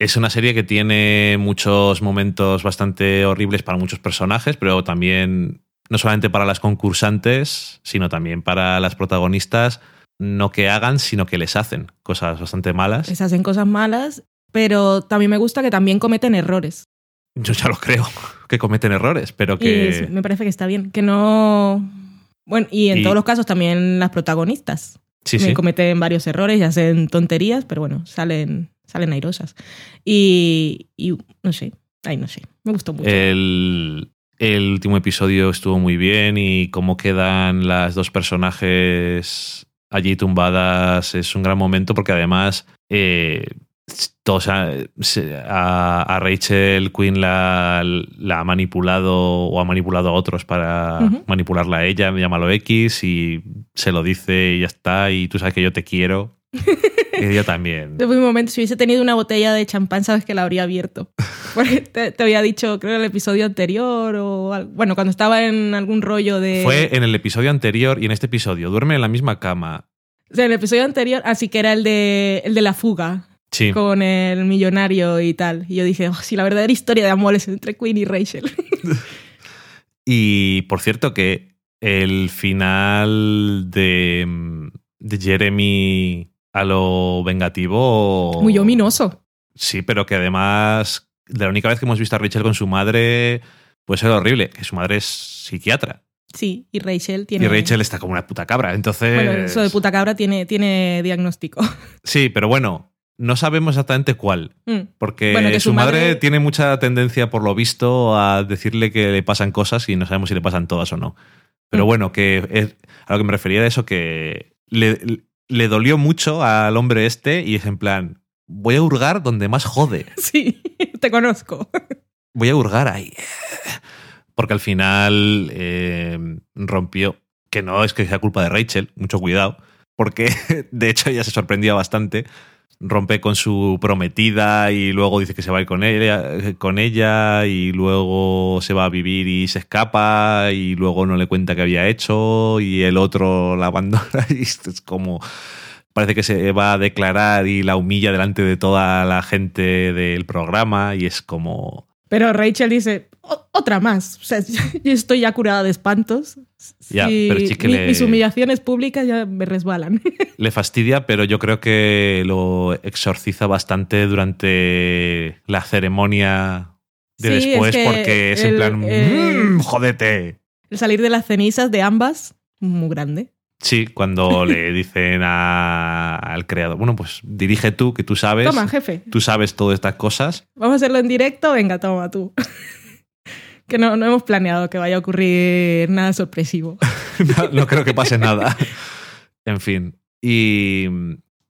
Es una serie que tiene muchos momentos bastante horribles para muchos personajes, pero también no solamente para las concursantes, sino también para las protagonistas, no que hagan, sino que les hacen cosas bastante malas. Les hacen cosas malas, pero también me gusta que también cometen errores. Yo ya lo creo, que cometen errores, pero Y que... es- me parece que está bien. Que no. Bueno, y en Y- todos los casos también las protagonistas. Sí, sí. cometen varios errores y hacen tonterías, pero bueno, salen, salen airosas. Y, y no sé, ay, no sé, me gustó mucho. El, el último episodio estuvo muy bien y cómo quedan las dos personajes allí tumbadas es un gran momento porque además eh, a, a Rachel Quinn la, la ha manipulado o ha manipulado a otros para manipularla a ella, llámalo X y se lo dice y ya está y tú sabes que yo te quiero. y ella también. De un momento, si hubiese tenido una botella de champán, sabes que la habría abierto. Porque te, te había dicho, creo, en el episodio anterior o algo. Bueno, cuando estaba en algún rollo de. Fue en el episodio anterior y en este episodio. Duerme en la misma cama. O sea, en el episodio anterior, así que era el de, el de la fuga Sí. con el millonario y tal. Y yo dije, oh, sí, la verdadera historia de amor es entre Queen y Rachel. Y por cierto que el final de, mm, de Jeremy a lo vengativo... Muy ominoso. Sí, pero que además de la única vez que hemos visto a Rachel con su madre, pues era horrible, que su madre es psiquiatra. Sí, y Rachel tiene. Y Rachel está como una puta cabra. Entonces... Bueno, eso de puta cabra tiene, tiene diagnóstico. Sí, pero bueno, no sabemos exactamente cuál. Mm. Porque Bueno, su, su madre... madre- tiene mucha tendencia, por lo visto, a decirle que le pasan cosas y no sabemos si le pasan todas o no. Pero Mm. bueno, que es- a lo que me refería era eso, que le, le dolió mucho al hombre este y es en plan, voy a hurgar donde más jode. Sí, te conozco. Voy a hurgar ahí. Porque al final eh, rompió, que no es que sea culpa de Rachel, mucho cuidado, porque de hecho ella se sorprendía bastante. Rompe con su prometida y luego dice que se va a ir con ella, con ella y luego se va a vivir y se escapa y luego no le cuenta qué había hecho y el otro la abandona y es como parece que se va a declarar y la humilla delante de toda la gente del programa y es como Pero Rachel dice, "O- otra más. O sea, yo estoy ya curada de espantos. Ya, Sí, pero sí que mi- le- Mis humillaciones públicas ya me resbalan. le fastidia, pero yo creo que lo exorciza bastante durante la ceremonia de Sí, después, es que porque es en el- plan, el- "Mm, jódete. El salir de las cenizas de ambas, muy grande. Sí, cuando le dicen a- al creador, bueno, pues dirige tú, que tú sabes, Toma, jefe. tú sabes todas estas cosas. Vamos a hacerlo en directo. Venga, toma tú. que no, no hemos planeado que vaya a ocurrir nada sorpresivo. no, no creo que pase nada. En fin. Y.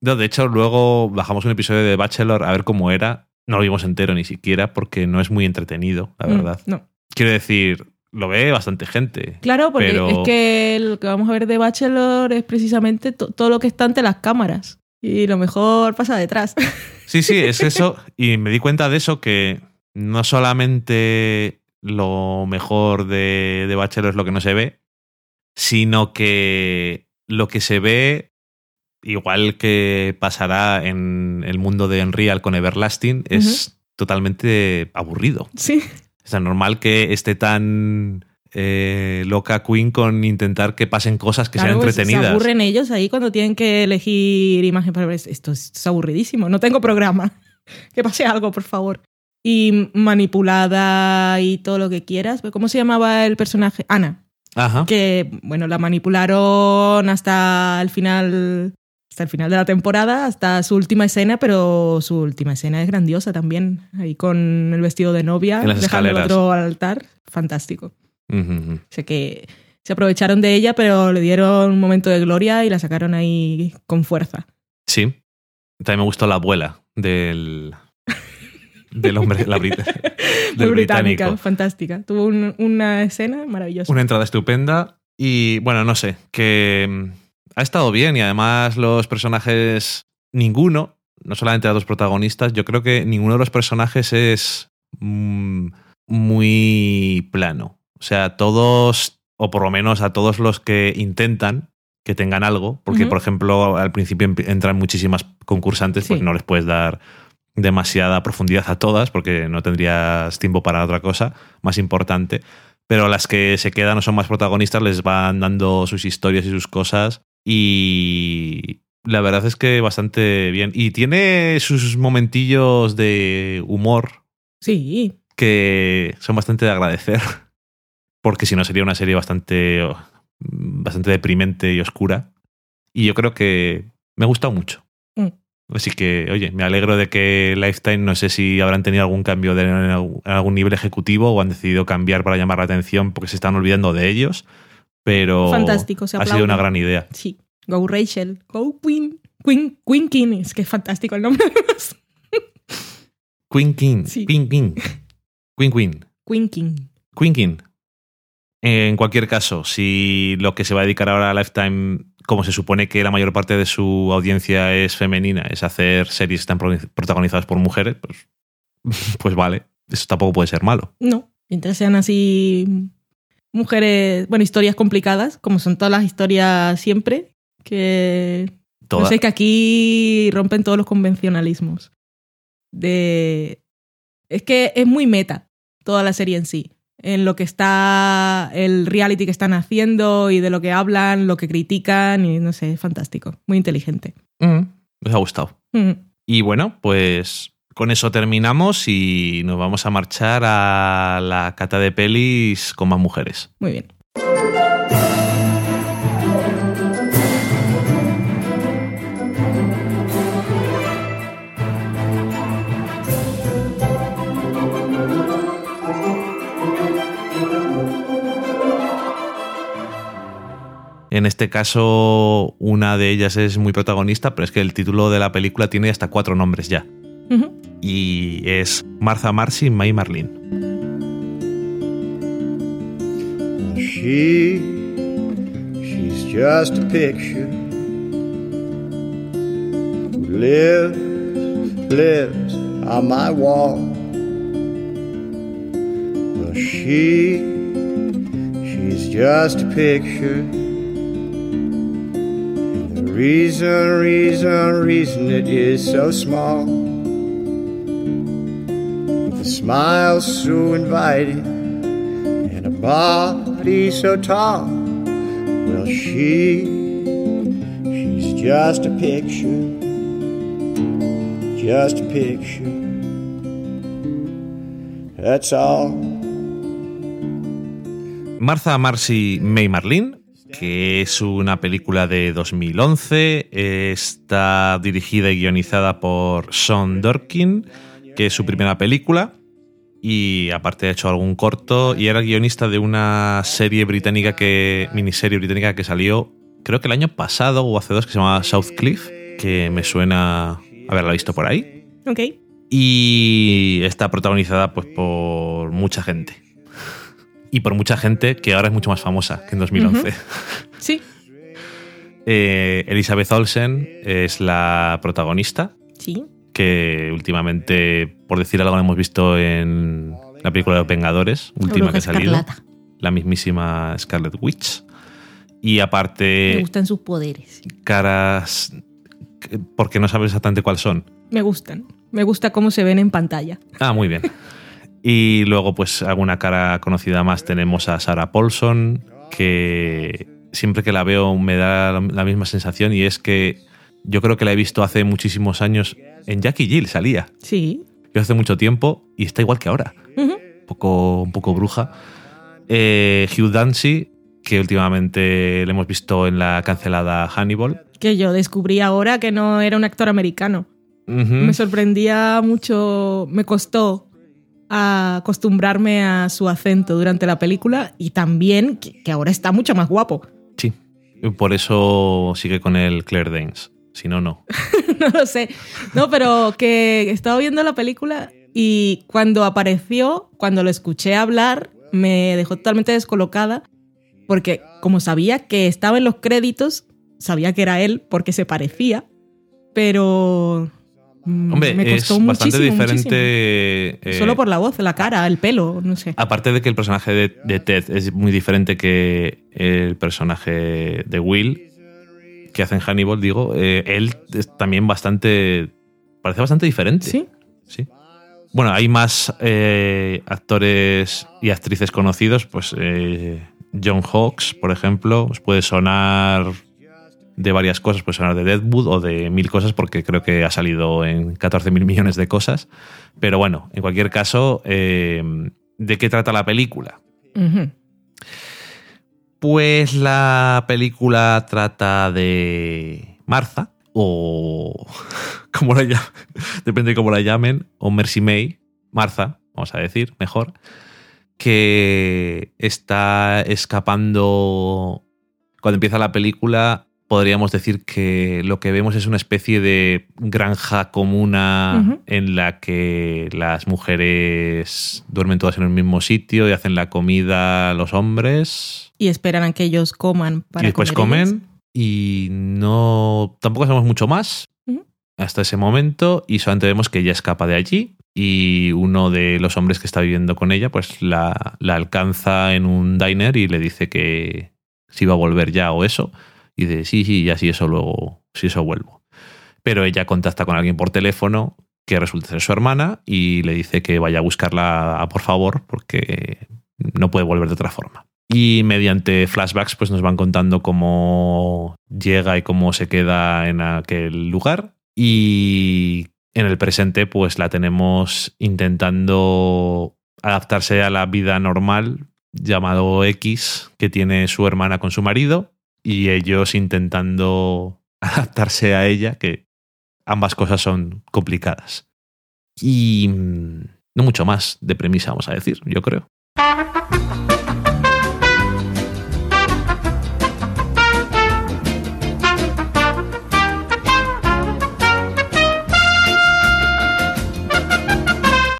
No, de hecho, luego bajamos un episodio de Bachelor a ver cómo era. No lo vimos entero ni siquiera porque no es muy entretenido, la Mm, verdad. no. Quiero decir, lo ve bastante gente. Claro, porque Pero- es que lo que vamos a ver de Bachelor es precisamente to- todo lo que está ante las cámaras. Y lo mejor pasa detrás. Sí, sí, es eso. Y me di cuenta de eso que no solamente lo mejor de, de Bachelor es lo que no se ve, sino que lo que se ve, igual que pasará en el mundo de Unreal con Everlasting, es totalmente aburrido. sí. O sea, normal que esté tan eh, loca Queen con intentar que pasen cosas que Claro, sean pues, entretenidas. Se aburren ellos ahí cuando tienen que elegir imagen para ver. Esto es, esto es aburridísimo. No tengo programa. Que pase algo, por favor. Y manipulada y todo lo que quieras. ¿Cómo se llamaba el personaje? Ana. Ajá. Que, bueno, la manipularon hasta el final. Hasta el final de la temporada, hasta su última escena, pero su última escena es grandiosa también. Ahí con el vestido de novia, En las dejando el otro altar. Fantástico. Ujú. O sea que se aprovecharon de ella, pero le dieron un momento de gloria y la sacaron ahí con fuerza. Sí. También me gustó la abuela del, del hombre, la brit- Muy del británica, británico. fantástica. Tuvo un- una escena maravillosa. Una entrada estupenda y bueno, no sé, que ha estado bien y además los personajes, ninguno, no solamente los dos protagonistas, yo creo que ninguno de los personajes es mm, muy plano. O sea, todos, o por lo menos a todos los que intentan que tengan algo, porque por ejemplo al principio entran muchísimas concursantes, pues Sí. no les puedes dar demasiada profundidad a todas, porque no tendrías tiempo para otra cosa más importante. Pero las que se quedan o son más protagonistas les van dando sus historias y sus cosas. Y la verdad es que bastante bien. Y tiene sus momentillos de humor Sí, que son bastante de agradecer. Porque si no sería una serie bastante, bastante deprimente y oscura. Y yo creo que me ha gustado mucho. Mm. Así que, oye, me alegro de que Lifetime, no sé si habrán tenido algún cambio de, en algún nivel ejecutivo o han decidido cambiar para llamar la atención porque se están olvidando de ellos. Pero Fantástico, se ha sido una gran idea. sí. Go Rachel, go Queen. Queen, Queen King, es que es fantástico el nombre. Queen King. Sí. Queen King. Queen Queen. Queen King. Queen King. En cualquier caso, si lo que se va a dedicar ahora a Lifetime, como se supone que la mayor parte de su audiencia es femenina, es hacer series que están pro- protagonizadas por mujeres, pues, pues vale. Eso tampoco puede ser malo. No, mientras sean así mujeres, bueno, historias complicadas, como son todas las historias siempre, que Toda- no sé, que aquí rompen todos los convencionalismos. De es que es muy meta toda la serie en sí, en lo que está el reality que están haciendo y de lo que hablan, lo que critican y no sé, es fantástico, muy inteligente. Mm, me ha gustado. Mm. Y bueno, pues con eso terminamos y nos vamos a marchar a la cata de pelis con más mujeres. Muy bien. En este caso, una de ellas es muy protagonista, pero es que el título de la película tiene hasta cuatro nombres ya. Ujú. Y es Martha Marcy May Marlene. She, she's just a picture who lives, lives on my wall. Well, she, she's just a picture. And the reason, reason, reason it is so small. A smile so inviting and a body so tall. Well, she, she's just a picture, just a picture. That's all. Martha Marcy May Marlene, que es una película de 2011, está dirigida y guionizada por Sean Dorkin, que es su primera película, y aparte ha hecho algún corto, y era guionista de una serie británica que, miniserie británica que salió, creo que el año pasado o hace dos, que se llama South Cliff, que me suena haberla visto por ahí. Ok. Y está protagonizada pues por mucha gente. Y por mucha gente que ahora es mucho más famosa que en 2011. Sí, Eh, Elizabeth Olsen es la protagonista, sí. Que últimamente, por decir algo, hemos visto en la película de Los Vengadores, última que ha salido. escarlata. La mismísima Scarlet Witch. Y Me aparte, gustan sus poderes. caras... que- Porque no sabes exactamente cuáles son. Me gustan. Me gusta cómo se ven en pantalla. Ah, muy bien. Y luego, pues, alguna cara conocida más tenemos a Sarah Paulson, que siempre que la veo me da la misma sensación y es que yo creo que la he visto hace muchísimos años. En Jackie Jill salía. Sí. Yo hace mucho tiempo y está igual que ahora. Un poco, un poco bruja. Eh, Hugh Dancy, que últimamente le hemos visto en la cancelada Hannibal. Que yo descubrí ahora que no era un actor americano. Me sorprendía mucho, me costó acostumbrarme a su acento durante la película y también que, que ahora está mucho más guapo. Sí. Por eso sigue con el Claire Danes. Si no, no. no lo sé. No, pero que estaba viendo la película y cuando apareció, cuando lo escuché hablar, me dejó totalmente descolocada porque como sabía que estaba en los créditos, sabía que era él porque se parecía, pero mm, Hombre, me es costó bastante muchísimo, diferente. eh, Solo por la voz, la cara, el pelo, no sé. Aparte de que el personaje de, de Ted es muy diferente que el personaje de Will, que hace en Hannibal, digo, eh, él es también bastante. Parece bastante diferente. Sí, sí. Bueno, hay más eh, actores y actrices conocidos, pues eh, John Hawkes, por ejemplo, os puede sonar de varias cosas, puede sonar de Deadwood o de mil cosas, porque creo que ha salido en 14 mil millones de cosas. Pero bueno, en cualquier caso, ¿de qué trata la película? Pues la película trata de Martha, o como la llamen, depende de cómo la llamen, o Mercy May, Martha, vamos a decir, mejor, que está escapando. Cuando empieza la película, podríamos decir que lo que vemos es una especie de granja comuna Ujú. en la que las mujeres duermen todas en el mismo sitio y hacen la comida a los hombres Y esperan a que ellos coman para y después comer comen y no tampoco sabemos mucho más Ujú. hasta ese momento y solamente vemos que ella escapa de allí y uno de los hombres que está viviendo con ella pues la, la alcanza en un diner y le dice que si va a volver ya o eso y dice sí, sí, ya sí, eso luego, sí, eso vuelvo. Pero ella contacta con alguien por teléfono que resulta ser su hermana y le dice que vaya a buscarla por favor porque no puede volver de otra forma. Y mediante flashbacks pues nos van contando cómo llega y cómo se queda en aquel lugar. Y en el presente pues la tenemos intentando adaptarse a la vida normal llamado X que tiene su hermana con su marido y ellos intentando adaptarse a ella, que ambas cosas son complicadas. Y mm, no mucho más de premisa, vamos a decir, yo creo.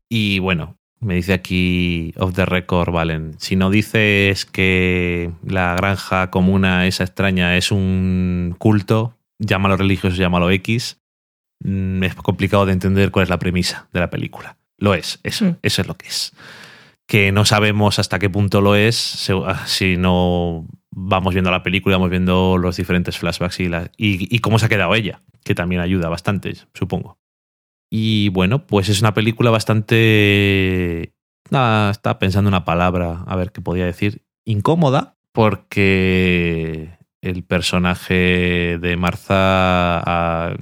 Y bueno, me dice aquí off the record, Valen. Si no dices que la granja comuna esa extraña es un culto, llámalo religioso, llámalo X, mm, es complicado de entender cuál es la premisa de la película. Lo es, eso, Mm. eso es lo que es. Que no sabemos hasta qué punto lo es ah, si no vamos viendo la película, vamos viendo los diferentes flashbacks y, la- y- y cómo se ha quedado ella, que también ayuda bastante, supongo. Y bueno, pues es una película bastante. Nada, estaba pensando una palabra, a ver qué podía decir. Incómoda, porque el personaje de Martha ha,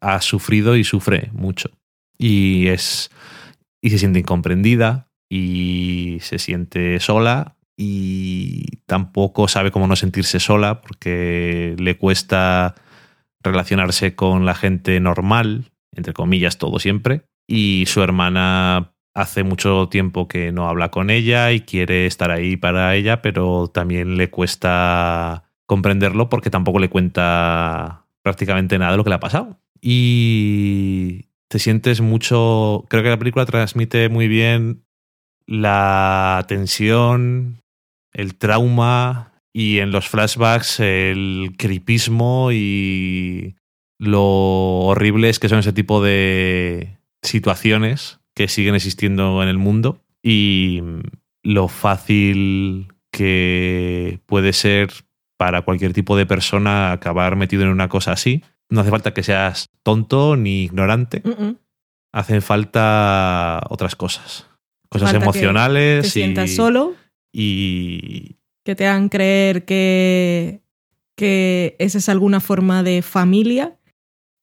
ha sufrido y sufre mucho. Y es. Y se siente incomprendida y se siente sola y tampoco sabe cómo no sentirse sola porque le cuesta relacionarse con la gente normal, entre comillas, todo siempre. Y su hermana hace mucho tiempo que no habla con ella y quiere estar ahí para ella, pero también le cuesta comprenderlo porque tampoco le cuenta prácticamente nada de lo que le ha pasado. Y te sientes mucho, creo que la película transmite muy bien la tensión, el trauma y en los flashbacks el creepismo y lo horribles que son ese tipo de situaciones que siguen existiendo en el mundo y lo fácil que puede ser para cualquier tipo de persona acabar metido en una cosa así. No hace falta que seas tonto ni ignorante, hacen falta otras cosas. Cosas Falta que emocionales Te y, sientas solo, y que te hagan creer que, que esa es alguna forma de familia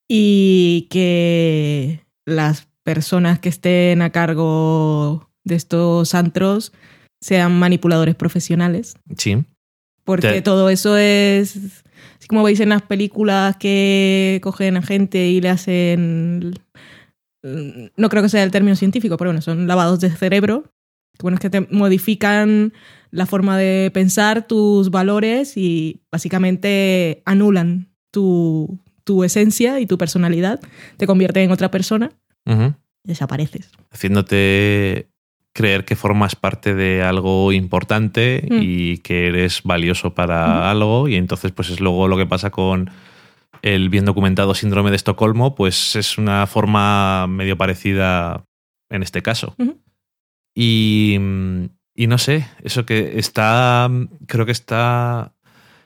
y que las personas que estén a cargo de estos antros sean manipuladores profesionales. sí, Porque todo eso es, así como veis en las películas que cogen a gente y le hacen, no creo que sea el término científico, pero bueno, son lavados de cerebro. Bueno, es que te modifican la forma de pensar, tus valores y básicamente anulan tu, tu esencia y tu personalidad, te convierten en otra persona y desapareces. haciéndote creer que formas parte de algo importante Mm. y que eres valioso para algo. Y entonces pues es luego lo que pasa con el bien documentado síndrome de Estocolmo pues es una forma medio parecida en este caso. Y, y no sé eso que está creo que está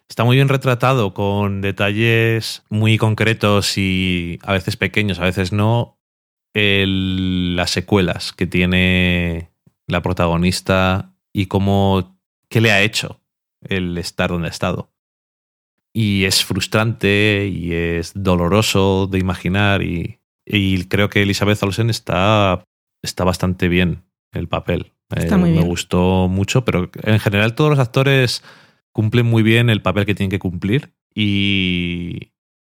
está muy bien retratado con detalles muy concretos y a veces pequeños a veces no el- las secuelas que tiene la protagonista y cómo qué le ha hecho el estar donde ha estado. Y es frustrante y es doloroso de imaginar y, y creo que Elizabeth Olsen está, está bastante bien el papel. Está Eh, muy Me bien. gustó mucho, pero en general todos los actores cumplen muy bien el papel que tienen que cumplir y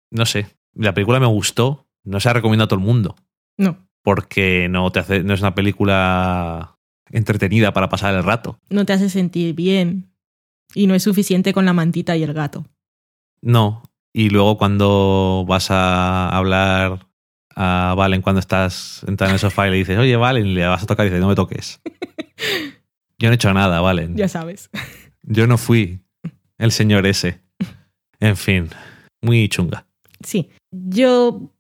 no sé, la película me gustó, no se la recomiendo a todo el mundo No, porque no te hace no es una película entretenida para pasar el rato. no te hace sentir bien. Y no es suficiente con la mantita y el gato. No. Y luego cuando vas a hablar a Valen cuando estás sentado en el sofá y le dices, oye, Valen, le vas a tocar y dices, no me toques. Yo no he hecho nada, Valen. Ya sabes. Yo no fui el señor ese. En fin, muy chunga. Sí. Yo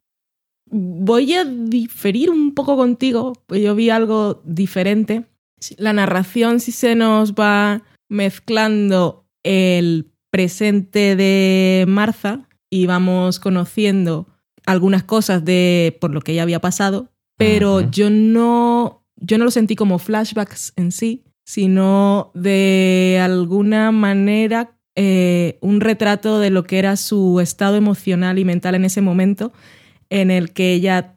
voy a diferir un poco contigo, pues yo vi algo diferente. La narración sí se nos va mezclando el presente de Martha y vamos conociendo algunas cosas de por lo que ella había pasado, pero yo no yo no lo sentí como flashbacks en sí, sino de alguna manera eh, un retrato de lo que era su estado emocional y mental en ese momento, en el que ella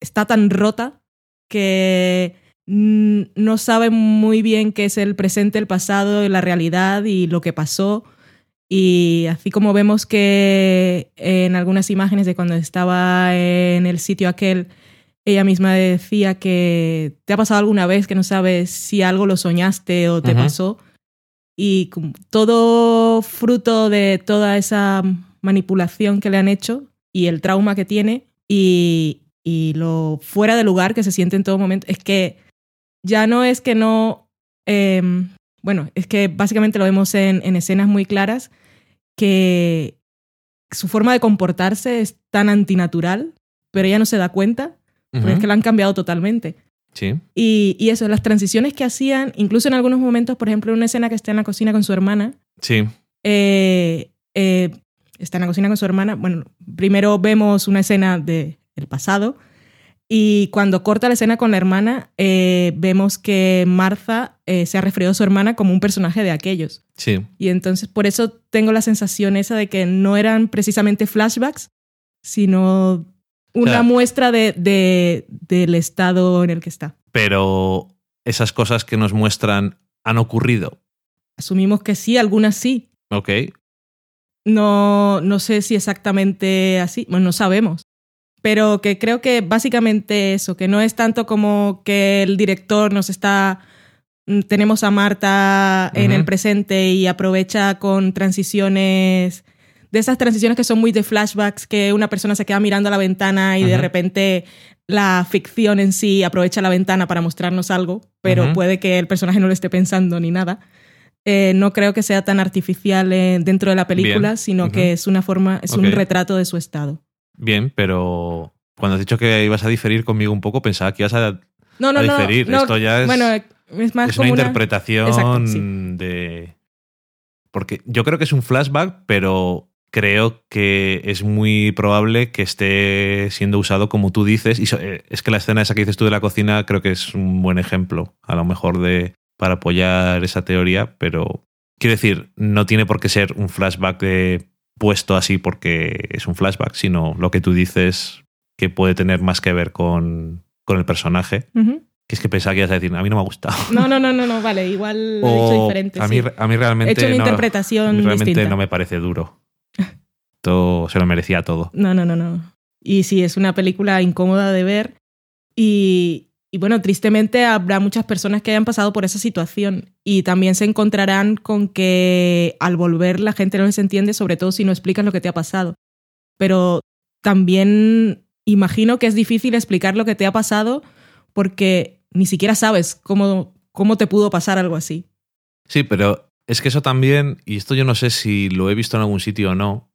está tan rota que no sabe muy bien qué es el presente, el pasado, la realidad y lo que pasó. Y así como vemos que en algunas imágenes de cuando estaba en el sitio aquel, ella misma decía que te ha pasado alguna vez que no sabes si algo lo soñaste o te pasó. Y todo fruto de toda esa manipulación que le han hecho y el trauma que tiene y, y lo fuera de lugar que se siente en todo momento. Es que ya no es que no... em, bueno, es que básicamente lo vemos en, en escenas muy claras que su forma de comportarse es tan antinatural, pero ella no se da cuenta, porque es que la han cambiado totalmente. Sí. Y, y eso, las transiciones que hacían, incluso en algunos momentos, por ejemplo, en una escena que está en la cocina con su hermana, Sí. eh, eh, está en la cocina con su hermana. Bueno, primero vemos una escena del pasado y cuando corta la escena con la hermana, eh, vemos que Martha eh, se ha referido a su hermana como un personaje de aquellos. Sí. Y entonces por eso tengo la sensación esa de que no eran precisamente flashbacks, sino una muestra de, de- del estado en el que está. Pero esas cosas que nos muestran han ocurrido. Asumimos que sí, algunas sí. Ok. No, no sé si exactamente así, bueno, no sabemos. Pero que creo que básicamente eso, que no es tanto como que el director nos está... mm, Tenemos a Marta en el presente y aprovecha con transiciones, de esas transiciones que son muy de flashbacks, que una persona se queda mirando a la ventana y de repente la ficción en sí aprovecha la ventana para mostrarnos algo, pero puede que el personaje no lo esté pensando ni nada. Eh, no creo que sea tan artificial eh, dentro de la película, Bien. sino que es una forma, es un retrato de su estado. Bien, pero cuando has dicho que ibas a diferir conmigo un poco, pensaba que ibas a. No, no, A no. diferir, no, esto ya es- Bueno, es más es como una una. interpretación Exacto, sí. de. Porque yo creo que es un flashback, pero creo que es muy probable que esté siendo usado como tú dices. Y eh, es que la escena esa que dices tú de la cocina creo que es un buen ejemplo, a lo mejor, de para apoyar esa teoría, pero quiero decir, no tiene por qué ser un flashback de puesto así porque es un flashback, sino lo que tú dices que puede tener más que ver con, con el personaje. Que es que pensaba que ibas a decir, a mí no me ha gustado. No, no, no, no, no, vale, igual lo he hecho diferente. a, mí, sí. a mí realmente. He hecho una no, interpretación realmente distinta. no me parece duro. Todo se lo merecía todo. No, no, no, no. Y sí, es una película incómoda de ver. Y, y bueno, tristemente habrá muchas personas que hayan pasado por esa situación. Y también se encontrarán con que al volver la gente no les entiende, sobre todo si no explicas lo que te ha pasado. Pero también imagino que es difícil explicar lo que te ha pasado porque ni siquiera sabes cómo, cómo te pudo pasar algo así. Sí, pero es que eso también, y esto yo no sé si lo he visto en algún sitio o no.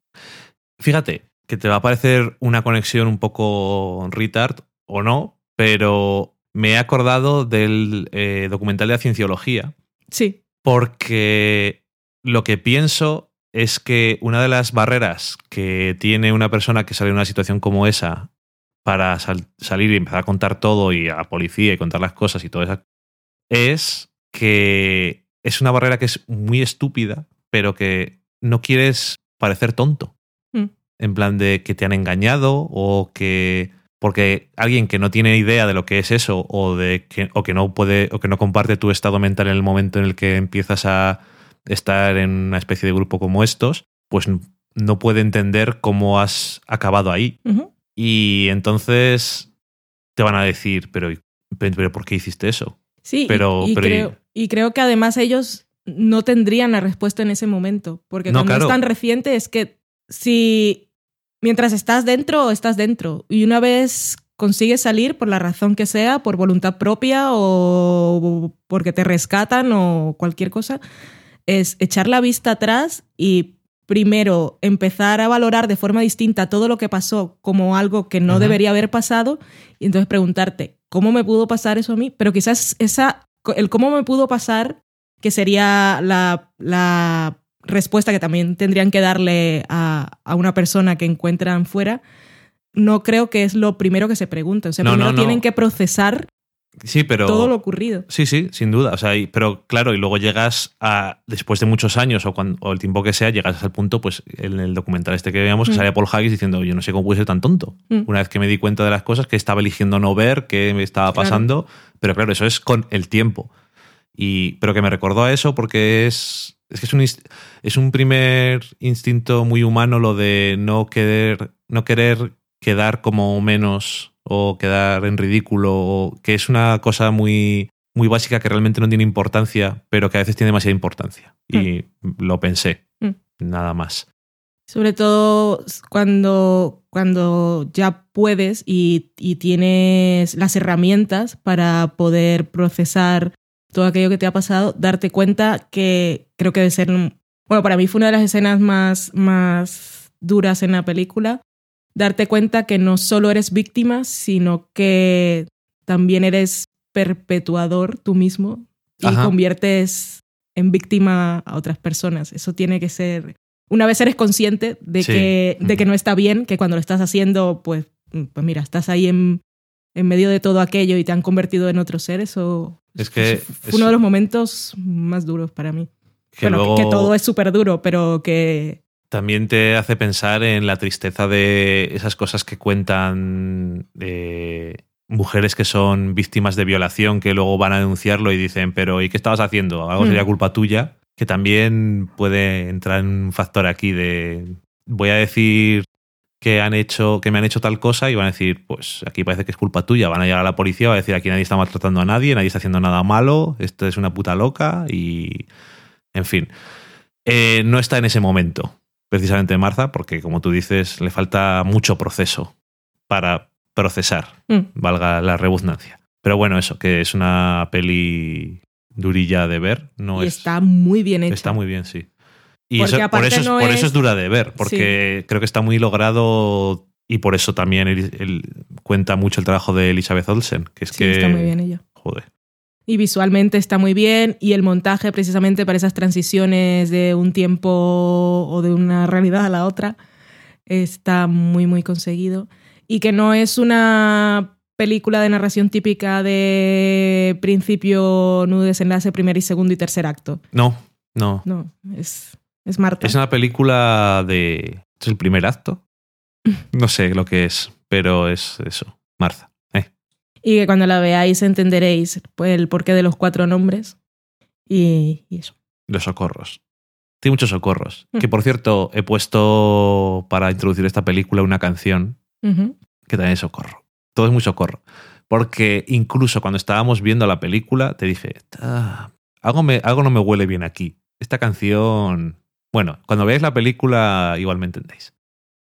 Fíjate, que te va a parecer una conexión un poco retard o no, pero me he acordado del eh, documental de la cienciología Sí. porque lo que pienso es que una de las barreras que tiene una persona que sale de una situación como esa para sal- salir y empezar a contar todo y a la policía y contar las cosas y todo eso, es que es una barrera que es muy estúpida, pero que no quieres parecer tonto. En plan de que te han engañado o que porque alguien que no tiene idea de lo que es eso o de que o que no puede o que no comparte tu estado mental en el momento en el que empiezas a estar en una especie de grupo como estos, pues no puede entender cómo has acabado ahí. Y entonces te van a decir, pero, pero, ¿por qué hiciste eso? Sí, Pero- y, pero- creo, y creo que además ellos no tendrían la respuesta en ese momento, porque No, cuando claro. es tan reciente es que si mientras estás dentro, estás dentro, y una vez consigues salir por la razón que sea, por voluntad propia o porque te rescatan o cualquier cosa, es echar la vista atrás y primero empezar a valorar de forma distinta todo lo que pasó como algo que no debería haber pasado. Y entonces preguntarte, ¿cómo me pudo pasar eso a mí? Pero quizás esa, el cómo me pudo pasar, que sería la, la respuesta que también tendrían que darle a, a una persona que encuentran fuera, no creo que es lo primero que se pregunta. O sea, No, primero no, no. tienen que procesar Sí, pero todo lo ocurrido. Sí, sí, sin duda. O sea, y- pero claro, y luego llegas a, después de muchos años o, cuando, o el tiempo que sea, llegas al punto, pues en el documental este que veíamos, que Mm. sale Paul Haggis diciendo, yo no sé cómo pude ser tan tonto. Mm. Una vez que me di cuenta de las cosas, que estaba eligiendo no ver, que me estaba Claro. pasando, pero claro, eso es con el tiempo. Y, pero que me recordó a eso porque es, es que es un, es un primer instinto muy humano lo de no querer, no querer quedar como menos o quedar en ridículo, o que es una cosa muy, muy básica que realmente no tiene importancia, pero que a veces tiene demasiada importancia. Y lo pensé, Mm. nada más. Sobre todo cuando, cuando ya puedes y, y tienes las herramientas para poder procesar todo aquello que te ha pasado, darte cuenta que creo que debe ser... Bueno, para mí fue una de las escenas más, más duras en la película. Darte cuenta que no solo eres víctima, sino que también eres perpetuador tú mismo y Ajá. conviertes en víctima a otras personas. Eso tiene que ser una vez eres consciente de, Sí. que, de que no está bien, que cuando lo estás haciendo, pues, pues mira, estás ahí en, en medio de todo aquello y te han convertido en otro ser, eso Es que fue es- uno de los momentos más duros para mí. Que bueno, que todo es súper duro, pero que... también te hace pensar en la tristeza de esas cosas que cuentan eh, mujeres que son víctimas de violación, que luego van a denunciarlo y dicen, pero ¿y qué estabas haciendo? Algo Mm. sería culpa tuya, que también puede entrar en un factor aquí de voy a decir que han hecho, que me han hecho tal cosa y van a decir, pues aquí parece que es culpa tuya. Van a llegar a la policía, va a decir aquí nadie está maltratando a nadie, nadie está haciendo nada malo, esto es una puta loca y en fin. Eh, no está en ese momento, precisamente Marza, porque como tú dices, le falta mucho proceso para procesar, mm, valga la redundancia. Pero bueno, eso, que es una peli durilla de ver, no y es, está muy bien hecha. está muy bien, sí. Y eso- por, eso es, no por eso es- es dura de ver, porque creo que está muy logrado y por eso también él, él cuenta mucho el trabajo de Elizabeth Olsen, que es Sí, que... está muy bien ella. Joder. Y visualmente está muy bien y el montaje precisamente para esas transiciones de un tiempo o de una realidad a la otra está muy muy conseguido y que no es una película de narración típica de principio, nudo, desenlace, primer y segundo y tercer acto. No, no. No, es, es Marta. Es una película de... ¿Es el primer acto? No sé lo que es, pero es eso. Marza. Eh. Y que cuando la veáis entenderéis pues, el porqué de los cuatro nombres y, y eso. Los socorros. Tiene muchos socorros. Mm. Que por cierto, he puesto para introducir esta película una canción que también es socorro. Todo es muy socorro. Porque incluso cuando estábamos viendo la película, te dije, "Ah, algo, me, algo no me huele bien aquí. Esta canción. Bueno, cuando veáis la película, igual me entendéis.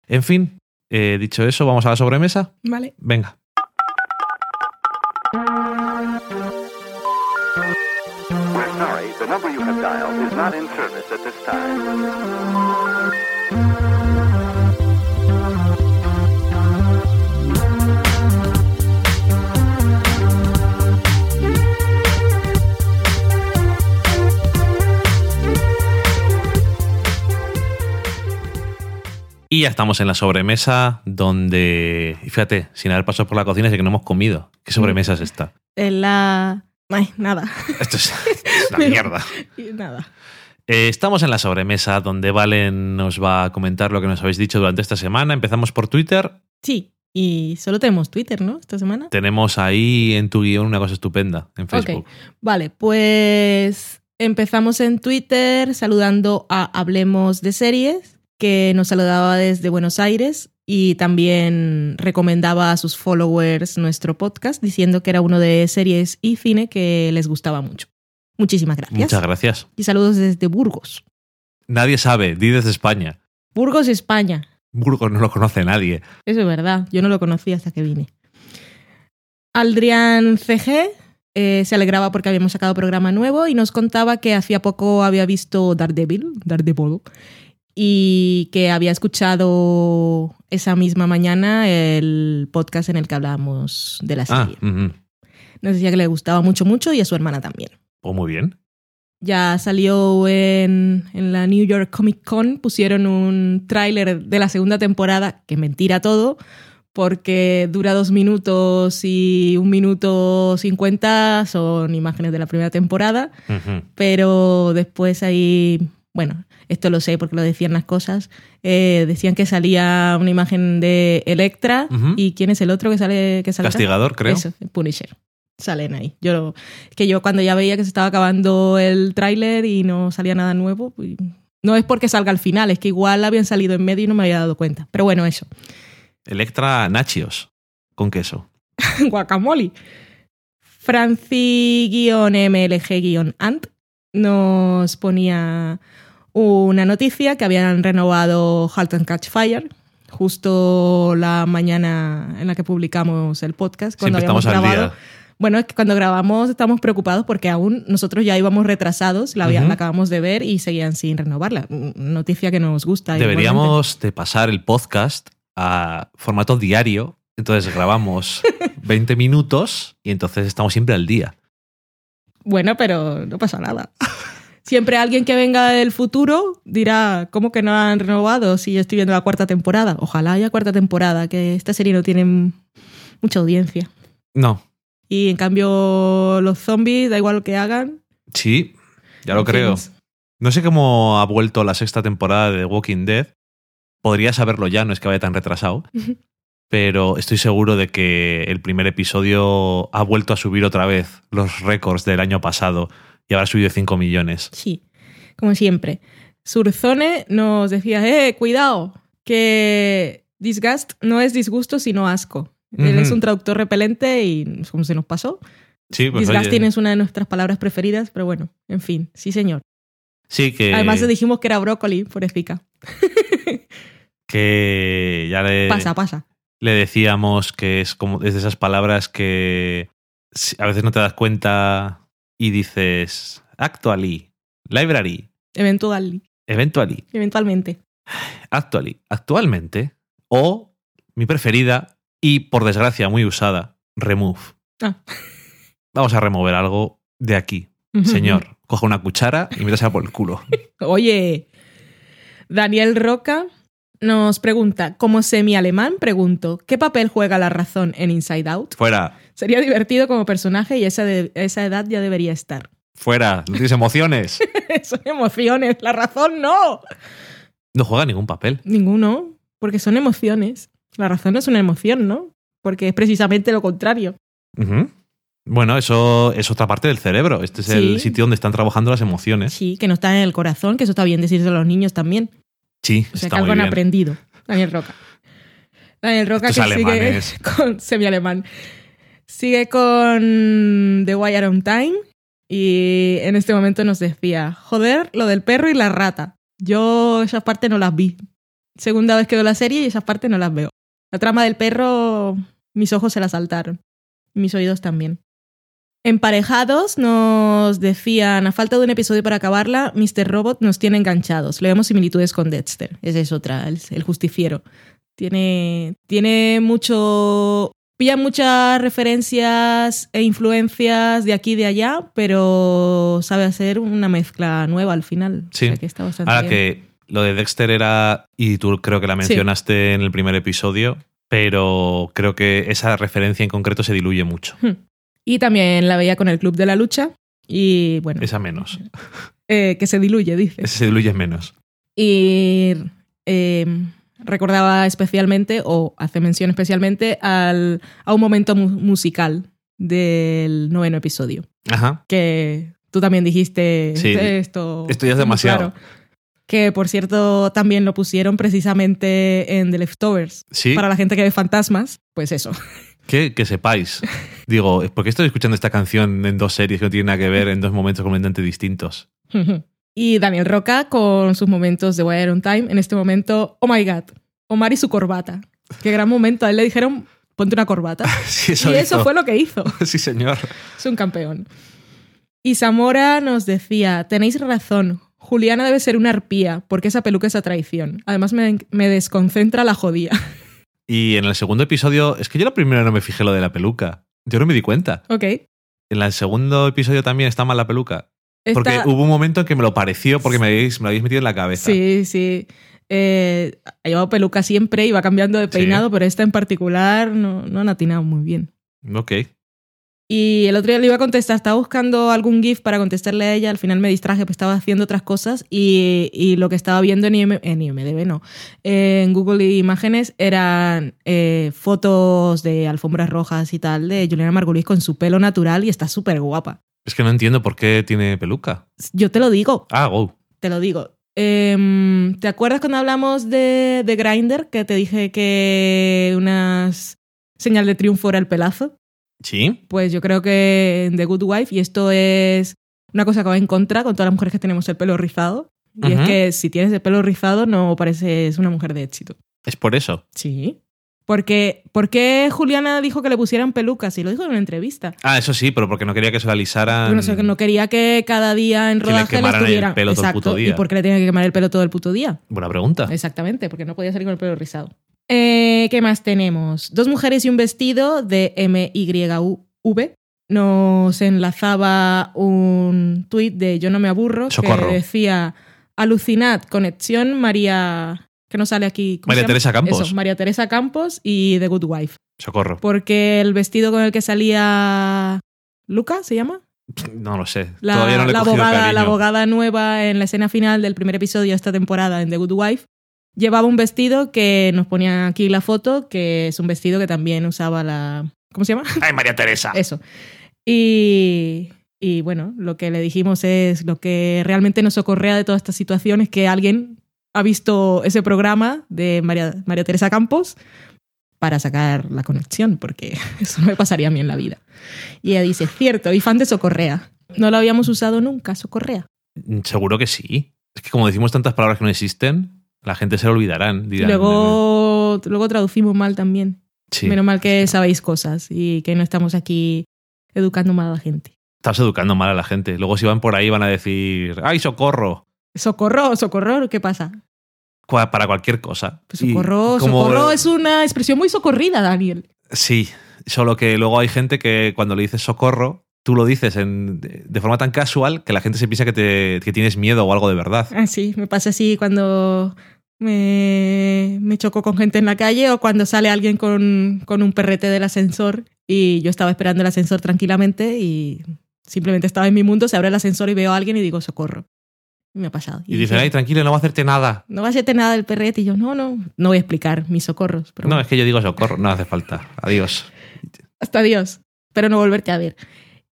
En fin, eh, dicho eso, vamos a la sobremesa. Vale. Venga. We're sorry, the number you have dialed is not in service at this time. Y ya estamos en la sobremesa donde, fíjate, sin haber pasado por la cocina, es que no hemos comido. ¿Qué sobremesa es esta? En la... Ay, nada. Esto es, es una mierda. nada. Eh, estamos en la sobremesa donde Valen nos va a comentar lo que nos habéis dicho durante esta semana. Empezamos por Twitter. Sí, y solo tenemos Twitter, ¿no? Esta semana. Tenemos ahí en tu guion una cosa estupenda en Facebook. Ok, vale, pues empezamos en Twitter saludando a Hablemos de Series, que nos saludaba desde Buenos Aires y también recomendaba a sus followers nuestro podcast diciendo que era uno de series y cine que les gustaba mucho. Muchísimas gracias. Muchas gracias. Y saludos desde Burgos. Nadie sabe, di desde España. Burgos, España. Burgos no lo conoce nadie. Eso es verdad, yo no lo conocía hasta que vine. Aldrian CG eh, se alegraba porque habíamos sacado programa nuevo y nos contaba que hacía poco había visto Daredevil, Daredevil, y que había escuchado esa misma mañana el podcast en el que hablábamos de la Ah, serie. ujú. Nos decía que le gustaba mucho, mucho y a su hermana también. Pues muy bien. Ya salió en, en la New York Comic Con, pusieron un tráiler de la segunda temporada, que mentira todo, porque dura dos minutos y un minuto cincuenta son imágenes de la primera temporada, pero después ahí, bueno, esto lo sé porque lo decían las cosas, eh, decían que salía una imagen de Electra y ¿quién es el otro que sale? Que sale Castigador, creo. Eso, Punisher. Salen ahí. Yo que yo cuando ya veía que se estaba acabando el tráiler y no salía nada nuevo, pues, no es porque salga al final, es que igual habían salido en medio y no me había dado cuenta. Pero bueno, eso. Electra Nachios con queso. Guacamole. Franci-MLG-Ant nos ponía una noticia que habían renovado Halt and Catch Fire justo la mañana en la que publicamos el podcast. Cuando Siempre habíamos estamos al grabado. día. Bueno, es que cuando grabamos estamos preocupados porque aún nosotros ya íbamos retrasados, la, acabamos de ver y seguían sin renovarla. Noticia que nos gusta. Deberíamos de pasar el podcast a formato diario. Entonces grabamos 20 minutos y entonces estamos siempre al día. Bueno, pero no pasa nada. Siempre alguien que venga del futuro dirá, ¿cómo que no han renovado si yo estoy viendo la cuarta temporada? Ojalá haya cuarta temporada, que esta serie no tiene mucha audiencia. No, Y en cambio los zombies, da igual lo que hagan. sí, ya lo creo. No sé cómo ha vuelto la sexta temporada de Walking Dead. Podría saberlo ya, no es que vaya tan retrasado. Pero estoy seguro de que el primer episodio ha vuelto a subir otra vez los récords del año pasado y habrá subido 5 millones. Sí, como siempre. Surzone nos decía, eh, cuidado, que disgust no es disgusto, sino asco. Él es un traductor repelente y como se nos pasó. Sí, pues Disgusting oye, es una de nuestras palabras preferidas, pero bueno, en fin, sí señor. sí que, Además le dijimos que era brócoli, por efica. que ya le, Pasa, pasa. le decíamos que es como es de esas palabras que a veces no te das cuenta y dices actually, library, Eventual, eventually, eventualmente. actually, actualmente o mi preferida y por desgracia muy usada, remove. Ah. Vamos a remover algo de aquí. Señor, coja una cuchara y métasela por el culo. Oye, Daniel Roca nos pregunta, como semi-alemán, pregunto, ¿qué papel juega la razón en Inside Out? Fuera, Sería divertido como personaje y esa, de- esa edad ya debería estar. fuera, no tienes emociones. son emociones, la razón no. No juega ningún papel. Ninguno, porque son emociones. La razón no es una emoción, ¿no? Porque es precisamente lo contrario. Bueno, eso es otra parte del cerebro. Este es el sitio donde están trabajando las emociones. Sí, que no está en el corazón, que eso está bien decirlo a los niños también. Sí, O sea, está que algo han aprendido. Daniel Roca. Daniel Roca Estos que alemanes. sigue con semi-alemán. Sigue con The Wire on Time y en este momento nos decía, joder, lo del perro y la rata. Yo esas partes no las vi. Segunda vez que veo la serie y esas partes no las veo. La trama del perro, mis ojos se la saltaron. Mis oídos también. Emparejados nos decían, a falta de un episodio para acabarla, Mr. Robot nos tiene enganchados. Le vemos similitudes con Dexter. Esa es otra, el, el justiciero. Tiene, tiene mucho... Pilla muchas referencias e influencias de aquí y de allá, pero sabe hacer una mezcla nueva al final. Sí. O sea que está bastante Ahora bien. que Lo de Dexter era, y tú creo que la mencionaste en el primer episodio, pero creo que esa referencia en concreto se diluye mucho. Y también la veía con el Club de la Lucha. Y bueno, Esa menos. eh, que se diluye, dice. Ese se diluye menos. Y eh, recordaba especialmente, o hace mención especialmente, al, a un momento mu- musical del noveno episodio. Ajá. Que tú también dijiste Sí. esto. Esto ya es demasiado. Que por cierto también lo pusieron precisamente en The Leftovers. Sí. Para la gente que ve fantasmas, pues eso. Que, que sepáis. Digo, ¿por qué estoy escuchando esta canción en dos series que no tienen nada que ver en dos momentos completamente distintos? y Daniel Roca con sus momentos de Wire on Time. En este momento, oh my god, Omar y su corbata. Qué gran momento. A él le dijeron, ponte una corbata. Sí, y eso fue lo que hizo. Sí, señor. Es un campeón. Y Zamora nos decía, tenéis razón, Juliana debe ser una arpía, porque esa peluca es a traición. Además me, me desconcentra la jodía. Y en el segundo episodio, es que yo la primera no me fijé lo de la peluca. Yo no me di cuenta. ok. En el segundo episodio también está mal la peluca. Porque hubo un momento en que me lo pareció porque me habéis, me lo habéis metido en la cabeza. Sí, sí. Eh, ha llevado peluca siempre y va cambiando de Sí. peinado, pero esta en particular no, no han atinado muy bien. Ok. Y el otro día le iba a contestar, estaba buscando algún GIF para contestarle a ella, al final me distraje, pues estaba haciendo otras cosas y, y lo que estaba viendo en, IM en IMDB, no, en Google Imágenes eran eh, fotos de alfombras rojas y tal de Juliana Margulis con su pelo natural y está súper guapa. Es que no entiendo por qué tiene peluca. Yo te lo digo, Ah, wow. te lo digo. Em, ¿Te acuerdas cuando hablamos de, de Grindr que te dije que unas señal de triunfo era el pelazo? Sí. Pues yo creo que en The Good Wife, y esto es una cosa que va en contra con todas las mujeres que tenemos el pelo rizado, y es que si tienes el pelo rizado no pareces una mujer de éxito. Es por eso. Sí. Porque, ¿Por qué Juliana dijo que le pusieran pelucas? Y lo dijo en una entrevista. Ah, eso sí, pero porque no quería que se la alisaran. No, sé, que no quería que cada día en Que le rodaje le, quemaran el pelo todo el Exacto. puto día. ¿Y por qué le tenía que quemar el pelo todo el puto día? Buena pregunta. Exactamente, porque no podía salir con el pelo rizado. Eh, ¿Qué más tenemos? Dos mujeres y un vestido de MYUV. Nos enlazaba un tuit de Yo no me aburro Socorro. que decía Alucinad, conexión María... que no sale aquí. ¿cómo María? Teresa Campos. Eso, María Teresa Campos y The Good Wife. Socorro. Porque el vestido con el que salía Luca, ¿se llama? No lo sé. La, Todavía no le he la abogada, cariño. la abogada nueva en la escena final del primer episodio de esta temporada en The Good Wife llevaba un vestido que nos ponía aquí la foto, que es un vestido que también usaba la... ¿Cómo se llama? ¡Ay, María Teresa! Eso. Y, y bueno, lo que le dijimos es lo que realmente nos socorrea de toda esta situación es que alguien ha visto ese programa de María, María Teresa Campos para sacar la conexión, porque eso no me pasaría a mí en la vida. Y ella dice, cierto, y fan de Socorrea. No lo habíamos usado nunca, Socorrea. Mm, Seguro que sí. Es que como decimos tantas palabras que no existen, la gente se lo olvidarán. Dirán, luego, luego traducimos mal también. sí, Menos mal que sabéis cosas y que no estamos aquí educando mal a la gente. estás educando mal a la gente. Luego si van por ahí van a decir, ¡ay, socorro! Socorro, socorro, ¿qué pasa? Para cualquier cosa. Pues socorro, como- socorro es una expresión muy socorrida, Daniel. Sí, solo que luego hay gente que cuando le dices socorro, tú lo dices en- de forma tan casual que la gente se piensa que, te, que tienes miedo o algo de verdad. Ah, sí, me pasa así cuando me, me choco con gente en la calle o cuando sale alguien con, con un perrete del ascensor y yo estaba esperando el ascensor tranquilamente y simplemente estaba en mi mundo, se abre el ascensor y veo a alguien y digo socorro. Y me ha pasado. Y dicen, ay, tranquilo, no va a hacerte nada. no va a hacerte nada del perrete. Y yo, no, no, no voy a explicar mis socorros. Pero No, bueno, es que yo digo socorro, no hace falta. Adiós. hasta Dios. Espero no volverte a ver.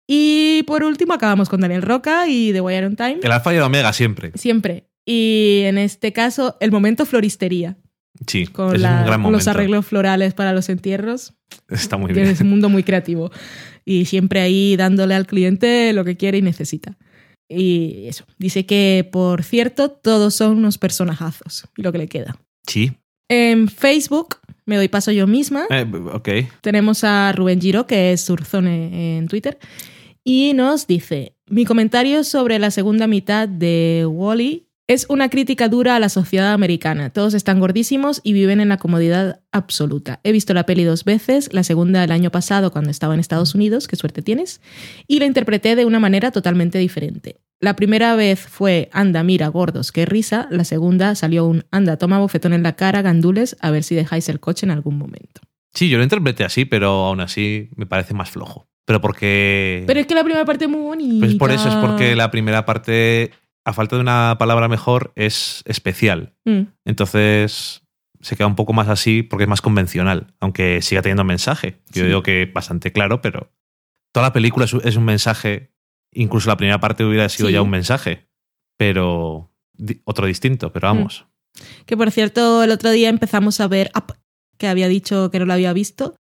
Y por último acabamos con Daniel Roca y The Wire on Time. El alfa y el omega siempre. Siempre. Y en este caso, el momento floristería. Sí, Con, la- un gran los arreglos florales para los entierros. Está muy bien. Es un mundo muy creativo. Y siempre ahí dándole al cliente lo que quiere y necesita. Y eso. Dice que, por cierto, todos son unos personajazos. Y lo que le queda. Sí. En Facebook, me doy paso yo misma. Eh, ok. Tenemos a Rubén Giro, que es Surzone en Twitter, y nos dice, mi comentario sobre la segunda mitad de Wally es una crítica dura a la sociedad americana. Todos están gordísimos y viven en la comodidad absoluta. He visto la peli dos veces, la segunda el año pasado cuando estaba en Estados Unidos, qué suerte tienes, y la interpreté de una manera totalmente diferente. La primera vez fue anda, mira, gordos, qué risa. La segunda salió un anda, toma bofetón en la cara, gandules, a ver si dejáis el coche en algún momento. Sí, yo lo interpreté así, pero aún así me parece más flojo. Pero porque... Pero es que la primera parte es muy bonita. Pues por eso, es porque la primera parte, a falta de una palabra mejor, es especial. Mm, Entonces se queda un poco más así porque es más convencional, aunque siga teniendo mensaje. Yo Sí. digo que bastante claro, pero toda la película es un- mensaje, incluso la primera parte hubiera sido Sí. ya un mensaje, pero otro distinto, pero vamos. Que por cierto, el otro día empezamos a ver Up, que había dicho que no la había visto.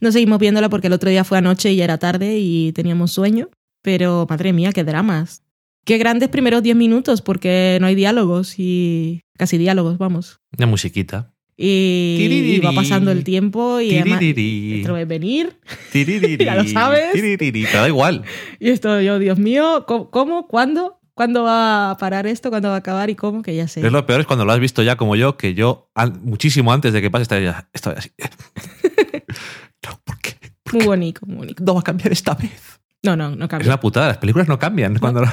No seguimos viéndola porque el otro día fue anoche y ya era tarde y teníamos sueño. Pero madre mía, qué dramas. Qué grandes primeros 10 minutos porque no hay diálogos y casi diálogos, vamos. Una musiquita. Y, y va pasando el tiempo y además esto es venir. Ya lo sabes. Te da igual. Y esto yo, Dios mío, ¿cómo? cómo? ¿Cuándo? ¿Cuándo va a parar esto? ¿Cuándo va a acabar? ¿Y cómo? Que ya sé. Es lo peor es cuando lo has visto ya como yo, que yo muchísimo antes de que pase estaría estoy así. no, ¿por qué? ¿Por Muy qué bonito, muy bonito. no va a cambiar esta vez? No, no, no Es cambia. una putada, las películas no cambian cuando la-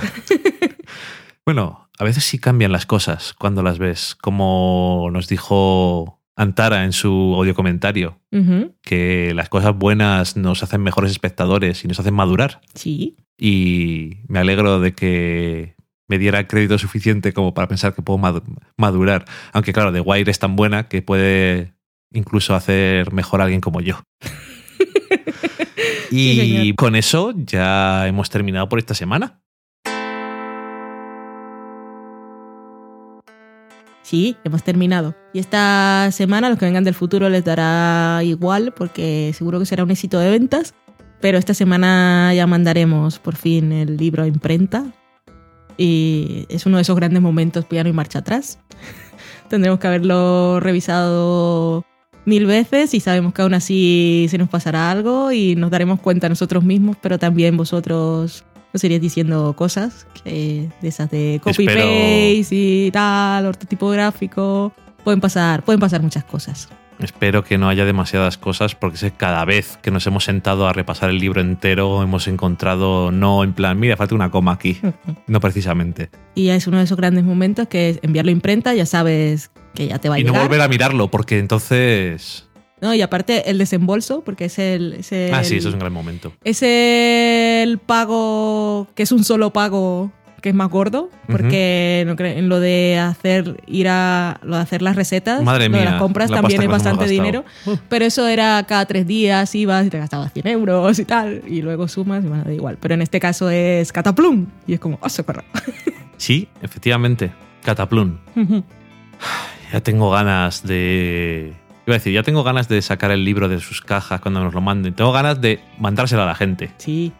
Bueno, a veces sí cambian las cosas cuando las ves, como nos dijo Antara en su audio comentario, que las cosas buenas nos hacen mejores espectadores y nos hacen madurar. Sí. Y me alegro de que me diera crédito suficiente como para pensar que puedo madu- madurar. Aunque claro, The Wire es tan buena que puede incluso hacer mejor a alguien como yo. Y Sí, con eso ya hemos terminado por esta semana. Sí, hemos terminado. Y esta semana los que vengan del futuro les dará igual porque seguro que será un éxito de ventas. Pero esta semana ya mandaremos por fin el libro a imprenta. Y es uno de esos grandes momentos, pues ya no hay marcha atrás. Tendremos que haberlo revisado mil veces y sabemos que aún así se nos pasará algo y nos daremos cuenta nosotros mismos, pero también vosotros nos iréis diciendo cosas que- de esas de copy Espero- paste y tal, ortotipográfico. Pueden pasar, pueden pasar muchas cosas. Espero que no haya demasiadas cosas porque cada vez que nos hemos sentado a repasar el libro entero hemos encontrado no en plan, mira, falta una coma aquí. No precisamente. Y es uno de esos grandes momentos que es enviarlo a imprenta, ya sabes que ya te va a Y no llegar. volver a mirarlo porque entonces... No, y aparte el desembolso, porque es el, es el- Ah, sí, eso es un gran momento. es el pago que es un solo pago que es más gordo, porque no en lo de hacer ir a lo de hacer las recetas, Madre lo de mía, las compras la también es bastante dinero. Uh. pero eso era cada tres días ibas y te gastabas 100 euros y tal, y luego sumas y bueno, da igual. Pero en este caso es cataplum y es como, ¡oh, socorro! Sí, efectivamente. Cataplum. Ya tengo ganas de. Iba a decir, ya tengo ganas de sacar el libro de sus cajas cuando nos lo manden. Tengo ganas de mandárselo a la gente. sí,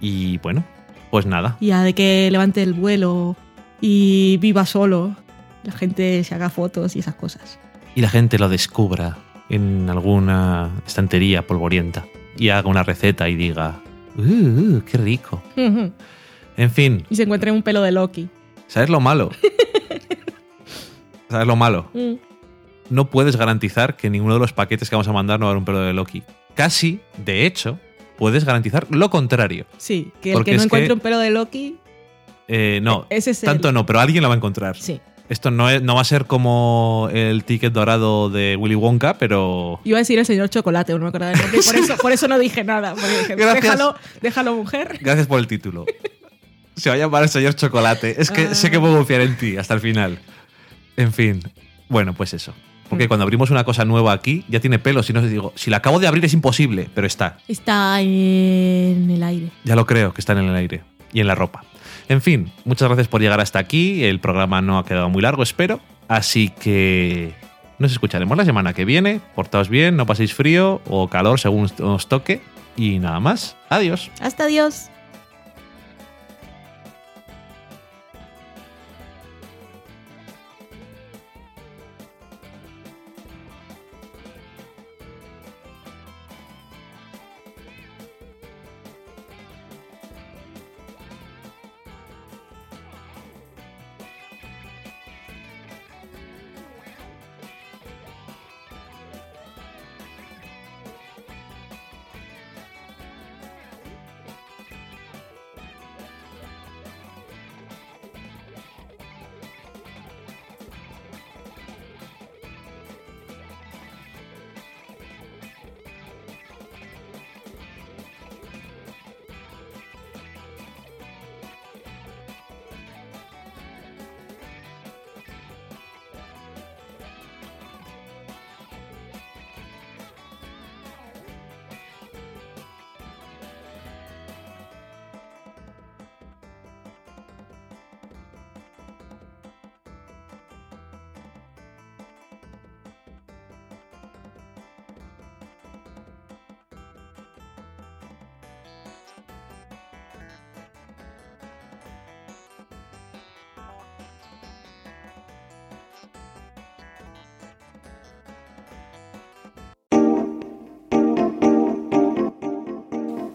Y bueno, pues nada. ya de que levante el vuelo y viva solo, la gente se haga fotos y esas cosas. Y la gente lo descubra en alguna estantería polvorienta. Y haga una receta y diga. ¡Uh, uh, qué rico! En fin, y se encuentra un pelo de Loki. ¿sabes lo malo? ¿Sabes lo malo? Mm. no puedes garantizar que ninguno de los paquetes que vamos a mandar no va a haber un pelo de Loki. Casi, de hecho, puedes garantizar lo contrario. Sí, que el que no encuentre que- un pelo de Loki, Eh, no, ese es el- tanto no, pero alguien lo va a encontrar. Sí. Esto no, es- no va a ser como el ticket dorado de Willy Wonka, pero Iba a decir el señor Chocolate, no me acordaba del nombre, por eso, por eso no dije nada. dije, déjalo, déjalo, mujer. gracias por el título. Se va a llamar el señor Chocolate. Es que Ah. sé que puedo confiar en ti hasta el final. En fin, bueno, pues eso. Porque Mm. cuando abrimos una cosa nueva aquí, ya tiene pelos. Si no, digo, si la acabo de abrir es imposible, pero está. Está en el aire. Ya lo creo, que están en el aire y en la ropa. En fin, muchas gracias por llegar hasta aquí. El programa no ha quedado muy largo, espero. Así que nos escucharemos la semana que viene. Portaos bien, no paséis frío o calor según os toque. Y nada más. Adiós. Hasta Dios.